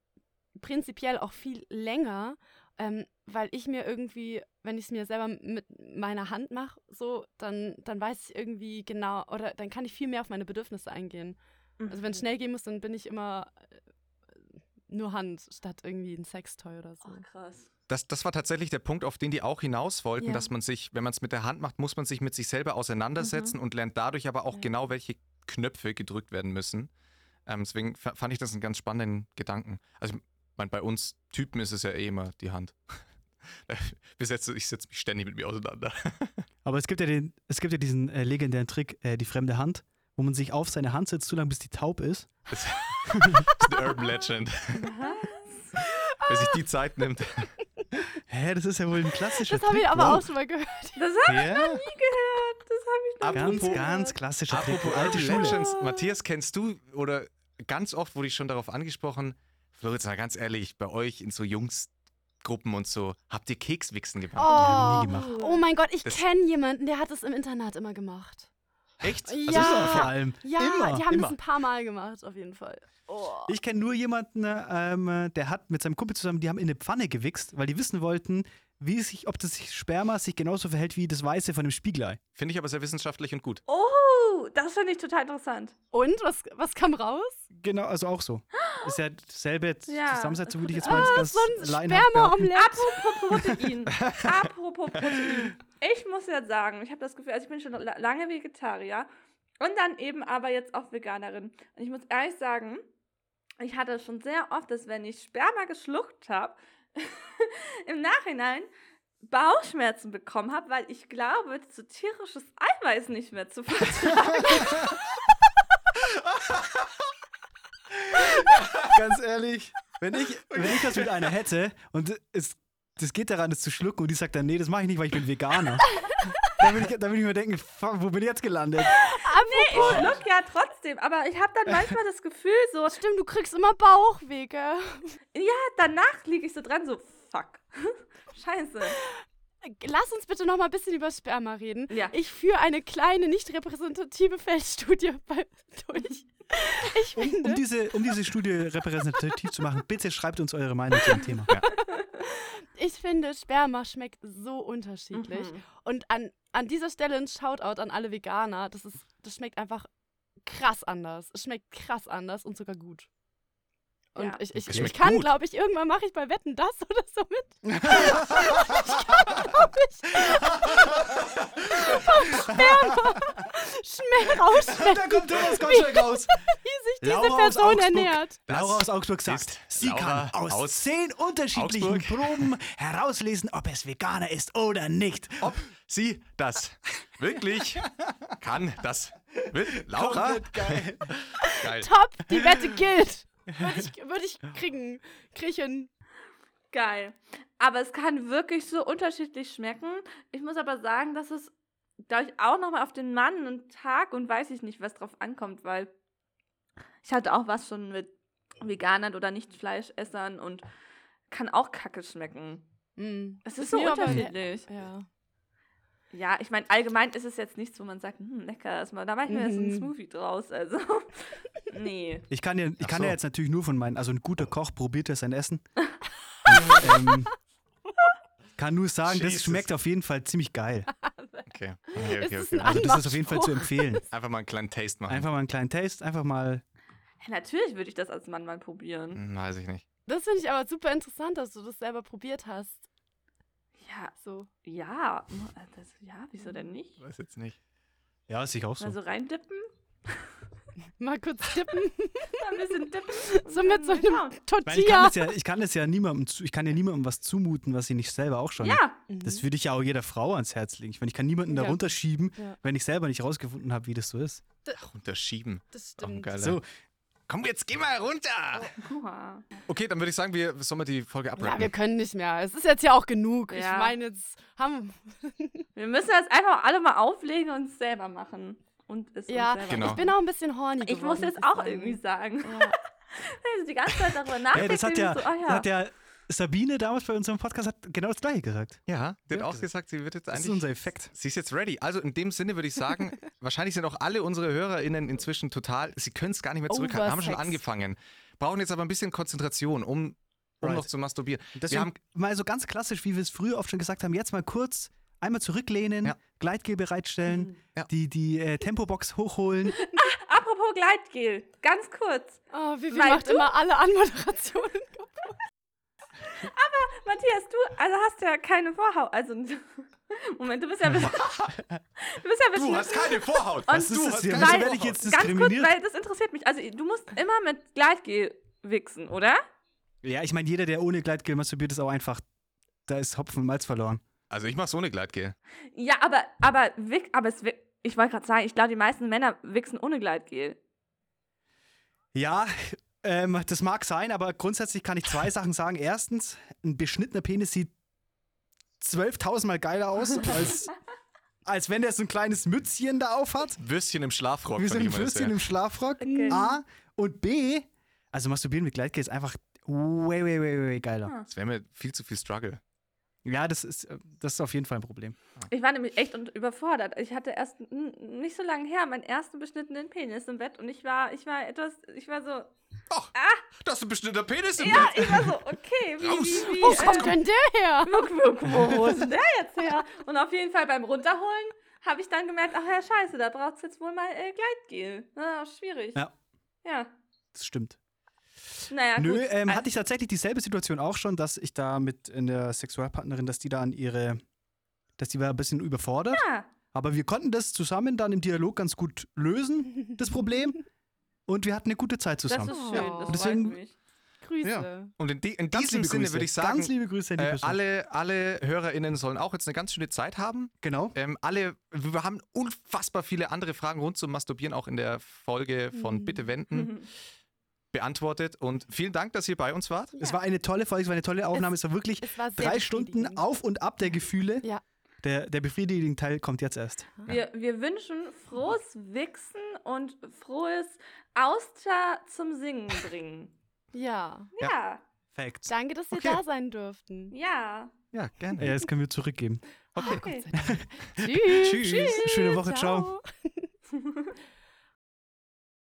prinzipiell auch viel länger, ähm, weil ich mir irgendwie, wenn ich es mir selber mit meiner Hand mache, so, dann, dann weiß ich irgendwie genau, oder dann kann ich viel mehr auf meine Bedürfnisse eingehen. Also wenn es schnell gehen muss, dann bin ich immer äh, nur Hand statt irgendwie ein Sextoy oder so. Ach, krass. Das, das war tatsächlich der Punkt, auf den die auch hinaus wollten, Ja. dass man sich, wenn man es mit der Hand macht, muss man sich mit sich selber auseinandersetzen und lernt dadurch aber auch Ja. genau, welche Knöpfe gedrückt werden müssen. Ähm, deswegen fa- fand ich das einen ganz spannenden Gedanken. Also, ich mein, bei uns Typen ist es ja eh immer die Hand. Ich setze mich ständig mit mir auseinander. Aber es gibt ja, den, es gibt ja diesen äh, legendären Trick, äh, die fremde Hand, wo man sich auf seine Hand setzt, so lange bis die taub ist. Das ist eine Urban Legend. Wer sich die Zeit nimmt. Hä, das ist ja wohl ein klassischer Das habe ich aber wow. auch schon mal gehört. Das habe ich Ja, nie gehört. Das habe ich noch ganz, nie gehört. ganz klassischer Trick. Apropos Alte. Legends, Matthias, kennst du oder ganz oft wurde ich schon darauf angesprochen, Floritz, mal ganz ehrlich, bei euch in so Jungsgruppen und so, habt ihr Kekswichsen gemacht? Oh, nie gemacht. oh mein Gott, ich kenne jemanden, der hat es im Internat immer gemacht. Echt? Ja. doch vor allem. Ja, immer, die haben immer. das ein paar Mal gemacht, auf jeden Fall. Oh. Ich kenne nur jemanden, ähm, der hat mit seinem Kumpel zusammen, die haben in eine Pfanne gewichst, weil die wissen wollten, wie sich, ob das Sperma sich genauso verhält wie das Weiße von dem Spiegelei. Finde ich aber sehr wissenschaftlich und gut. Oh, das finde ich total interessant. Und, was, was kam raus? Genau, also auch so. Ist ja dieselbe Ja. Zusammensetzung, würde ich jetzt mal ganz So ein. Sperma-Omelette. Apropos Protein. Apropos Protein. Ich muss jetzt sagen, ich habe das Gefühl, also ich bin schon la- lange Vegetarier und dann eben aber jetzt auch Veganerin. Und ich muss ehrlich sagen, ich hatte schon sehr oft, dass wenn ich Sperma geschluckt habe, im Nachhinein Bauchschmerzen bekommen habe, weil ich glaube, so tierisches Eiweiß nicht mehr zu vertragen. Ganz ehrlich, wenn ich, wenn ich das mit einer hätte und es, das geht daran, das zu schlucken und die sagt dann, nee, das mache ich nicht, weil ich bin Veganer. dann würde ich, dann würd ich mir denken, fuck, wo bin ich jetzt gelandet? Ich schluck ja trotzdem, aber ich habe dann manchmal das Gefühl, so, Stimmt, du kriegst immer Bauchweh, gell? ja, danach liege ich so dran, so, fuck. Scheiße. Lass uns bitte noch mal ein bisschen über Sperma reden. Ja. Ich führe eine kleine, nicht repräsentative Feldstudie bei, durch. Ich Um, finde, um, diese, um diese Studie repräsentativ zu machen, bitte schreibt uns eure Meinung zu dem Thema. ich finde, Sperma schmeckt so unterschiedlich. Mhm. Und an, an dieser Stelle ein Shoutout an alle Veganer. Das, ist, das schmeckt einfach krass anders. Es schmeckt krass anders und sogar gut. Und Ja. ich, ich, ich kann, glaube ich, irgendwann mache ich bei Wetten das oder so mit. Sperma schmeckt rausschmeckt, da kommt Thomas Gottschalk raus. wie sich diese Laura aus Person Augsburg. ernährt. Laura aus Augsburg sagt, sie Laura kann aus, aus zehn unterschiedlichen Augsburg. Proben herauslesen, ob es Veganer ist oder nicht. Ob sie das wirklich kann, das will Laura. Geil. Geil. Top, die Wette gilt. Würde ich, würde ich kriegen. Kriechen. Geil. Aber es kann wirklich so unterschiedlich schmecken. Ich muss aber sagen, dass es, glaube ich, auch nochmal auf den Mann und Tag und weiß ich nicht, was drauf ankommt, weil ich hatte auch was schon mit Veganern oder Nicht-Fleischessern und kann auch kacke schmecken. Mm. Es ist so mir aber- unterschiedlich. Ja. Ja, ich meine, allgemein ist es jetzt nichts, wo man sagt, hm, lecker, erstmal, da mache ich mir jetzt so einen Mhm. Smoothie draus. Also, nee. Ich kann ja, ich Ach kann so. ja jetzt natürlich nur von meinen, also ein guter Koch probiert ja sein Essen. Und, ähm, kann nur sagen, das Jesus. schmeckt auf jeden Fall ziemlich geil. Okay, okay, okay. okay. Also das ist auf jeden Fall zu empfehlen. Einfach mal einen kleinen Taste machen. Einfach mal einen kleinen Taste, einfach mal. Ja, natürlich würde ich das als Mann mal probieren. Hm, Weiß ich nicht. Das finde ich aber super interessant, dass du das selber probiert hast. Ja, So. ja. Das, ja, wieso denn nicht? Weiß jetzt nicht. Ja, ist ich auch so. Mal so reindippen, Mal kurz tippen. ein bisschen dippen. und So mit so mal einem. Weil ich kann Tortilla. es ja, ich kann es ja niemandem, zu- ich kann ja niemandem was zumuten, was ich nicht selber auch schon. Ja, Das würde ich ja auch jeder Frau ans Herz legen. Ich meine, ich kann niemanden Ja. darunter schieben, Ja. wenn ich selber nicht rausgefunden habe, wie das so ist. Ach, unterschieben. Das stimmt. geiler. So, Komm, jetzt geh mal runter. Hurra. Okay, dann würde ich sagen, wir sollen wir die Folge Ja, abrappen. wir können nicht mehr. Es ist jetzt ja auch genug. Ich Ja. meine, jetzt haben. Wir müssen das einfach alle mal auflegen und es selber machen. Und es Ja, Genau. ich bin auch ein bisschen horny. Ich muss geworden, jetzt auch sagen. irgendwie sagen. Ja. Ich die ganze Zeit darüber hey, nachdenke, das hat ja, so, das ja. hat ja Sabine damals bei unserem Podcast hat genau das gleiche gesagt. Ja, die hat auch gesagt, sie wird jetzt Das ist eigentlich. unser Effekt. Sie ist jetzt ready. Also in dem Sinne würde ich sagen, wahrscheinlich sind auch alle unsere HörerInnen inzwischen total, sie können es gar nicht mehr zurückhalten. Haben schon angefangen. Brauchen jetzt aber ein bisschen Konzentration, um, um Right. noch zu masturbieren. Deswegen haben- mal so ganz klassisch, wie wir es früher oft schon gesagt haben, jetzt mal kurz einmal zurücklehnen, Ja. Gleitgel bereitstellen, Mhm. Ja. die, die äh, Tempobox hochholen. Apropos Gleitgel, ganz kurz. Oh, Vivi Weil macht du- immer alle Anmoderationen. Matthias, du also hast ja keine Vorhaut. Also, Moment, du bist ja ein bisschen. du bist ja ein bisschen. Du hast keine Vorhaut. Was du ist das hast hier? Weil- werde ich jetzt ganz kurz, diskriminiert? weil das interessiert mich. Also, du musst immer mit Gleitgel wichsen, oder? Ja, ich meine, jeder, der ohne Gleitgel masturbiert, ist auch einfach da ist Hopfen und Malz verloren. Also ich mach's ohne Gleitgel. Ja, aber, aber, aber es, ich wollte gerade sagen, ich glaube, die meisten Männer wichsen ohne Gleitgel. Ja, ähm, das mag sein, aber grundsätzlich kann ich zwei Sachen sagen. Erstens, ein beschnittener Penis sieht 12.000 Mal geiler aus, als, als wenn der so ein kleines Mützchen da auf hat. Würstchen im Schlafrock. Wie so fand ein Würstchen im Schlafrock. Okay. A. Und B. Also masturbieren mit Gleitgel ist einfach way, way, way, way geiler. Ah. Das wäre mir viel zu viel Struggle. Ja, das ist, äh, das ist auf jeden Fall ein Problem. Ich war nämlich echt und überfordert. Ich hatte erst nicht so lange her meinen ersten beschnittenen Penis im Bett und ich war, ich war etwas, ich war so, Ach, das ist ein bestimmter Penis im ja, Bett. ich war so, okay, wie, Raus. wie, wie, Wo äh, kommt denn der her? wo, wo, wo ist denn der jetzt her? Und auf jeden Fall beim Runterholen habe ich dann gemerkt, ach ja, scheiße, da braucht es jetzt wohl mal äh, Gleitgel. Na, schwierig. Ja. Ja. Das stimmt. Naja, Nö, gut. ähm, hatte ich tatsächlich dieselbe Situation auch schon, dass ich da mit einer Sexualpartnerin, dass die da an ihre, dass die war ein bisschen überfordert. ja. Aber wir konnten das zusammen dann im Dialog ganz gut lösen, das Problem. Und wir hatten eine gute Zeit Das zusammen. ist schön, Ja. das deswegen- freut mich. Grüße. Ja. Und in, die, in Ganz diesem Sinne Grüße. würde ich sagen, Ganz liebe Grüße an die äh, alle, alle HörerInnen sollen auch jetzt eine ganz schöne Zeit haben. Genau. Ähm, alle, wir haben unfassbar viele andere Fragen rund zum Masturbieren auch in der Folge von Mhm. Bitte wenden Mhm. beantwortet. Und vielen Dank, dass ihr bei uns wart. Es war eine tolle Folge, es war eine tolle Aufnahme. Es, war wirklich Es war drei Stunden auf und ab der Gefühle. Ja. Der, der befriedigende Teil kommt jetzt erst. Wir, wir wünschen frohes Wichsen und frohes Auster zum Singen bringen. Ja. Ja. Ja, Facts. Danke, dass wir Okay. da sein durften. ja. Ja, gerne. Ja, das können wir zurückgeben. Okay. Okay. Tschüss. Tschüss. Schöne Woche, ciao. ciao.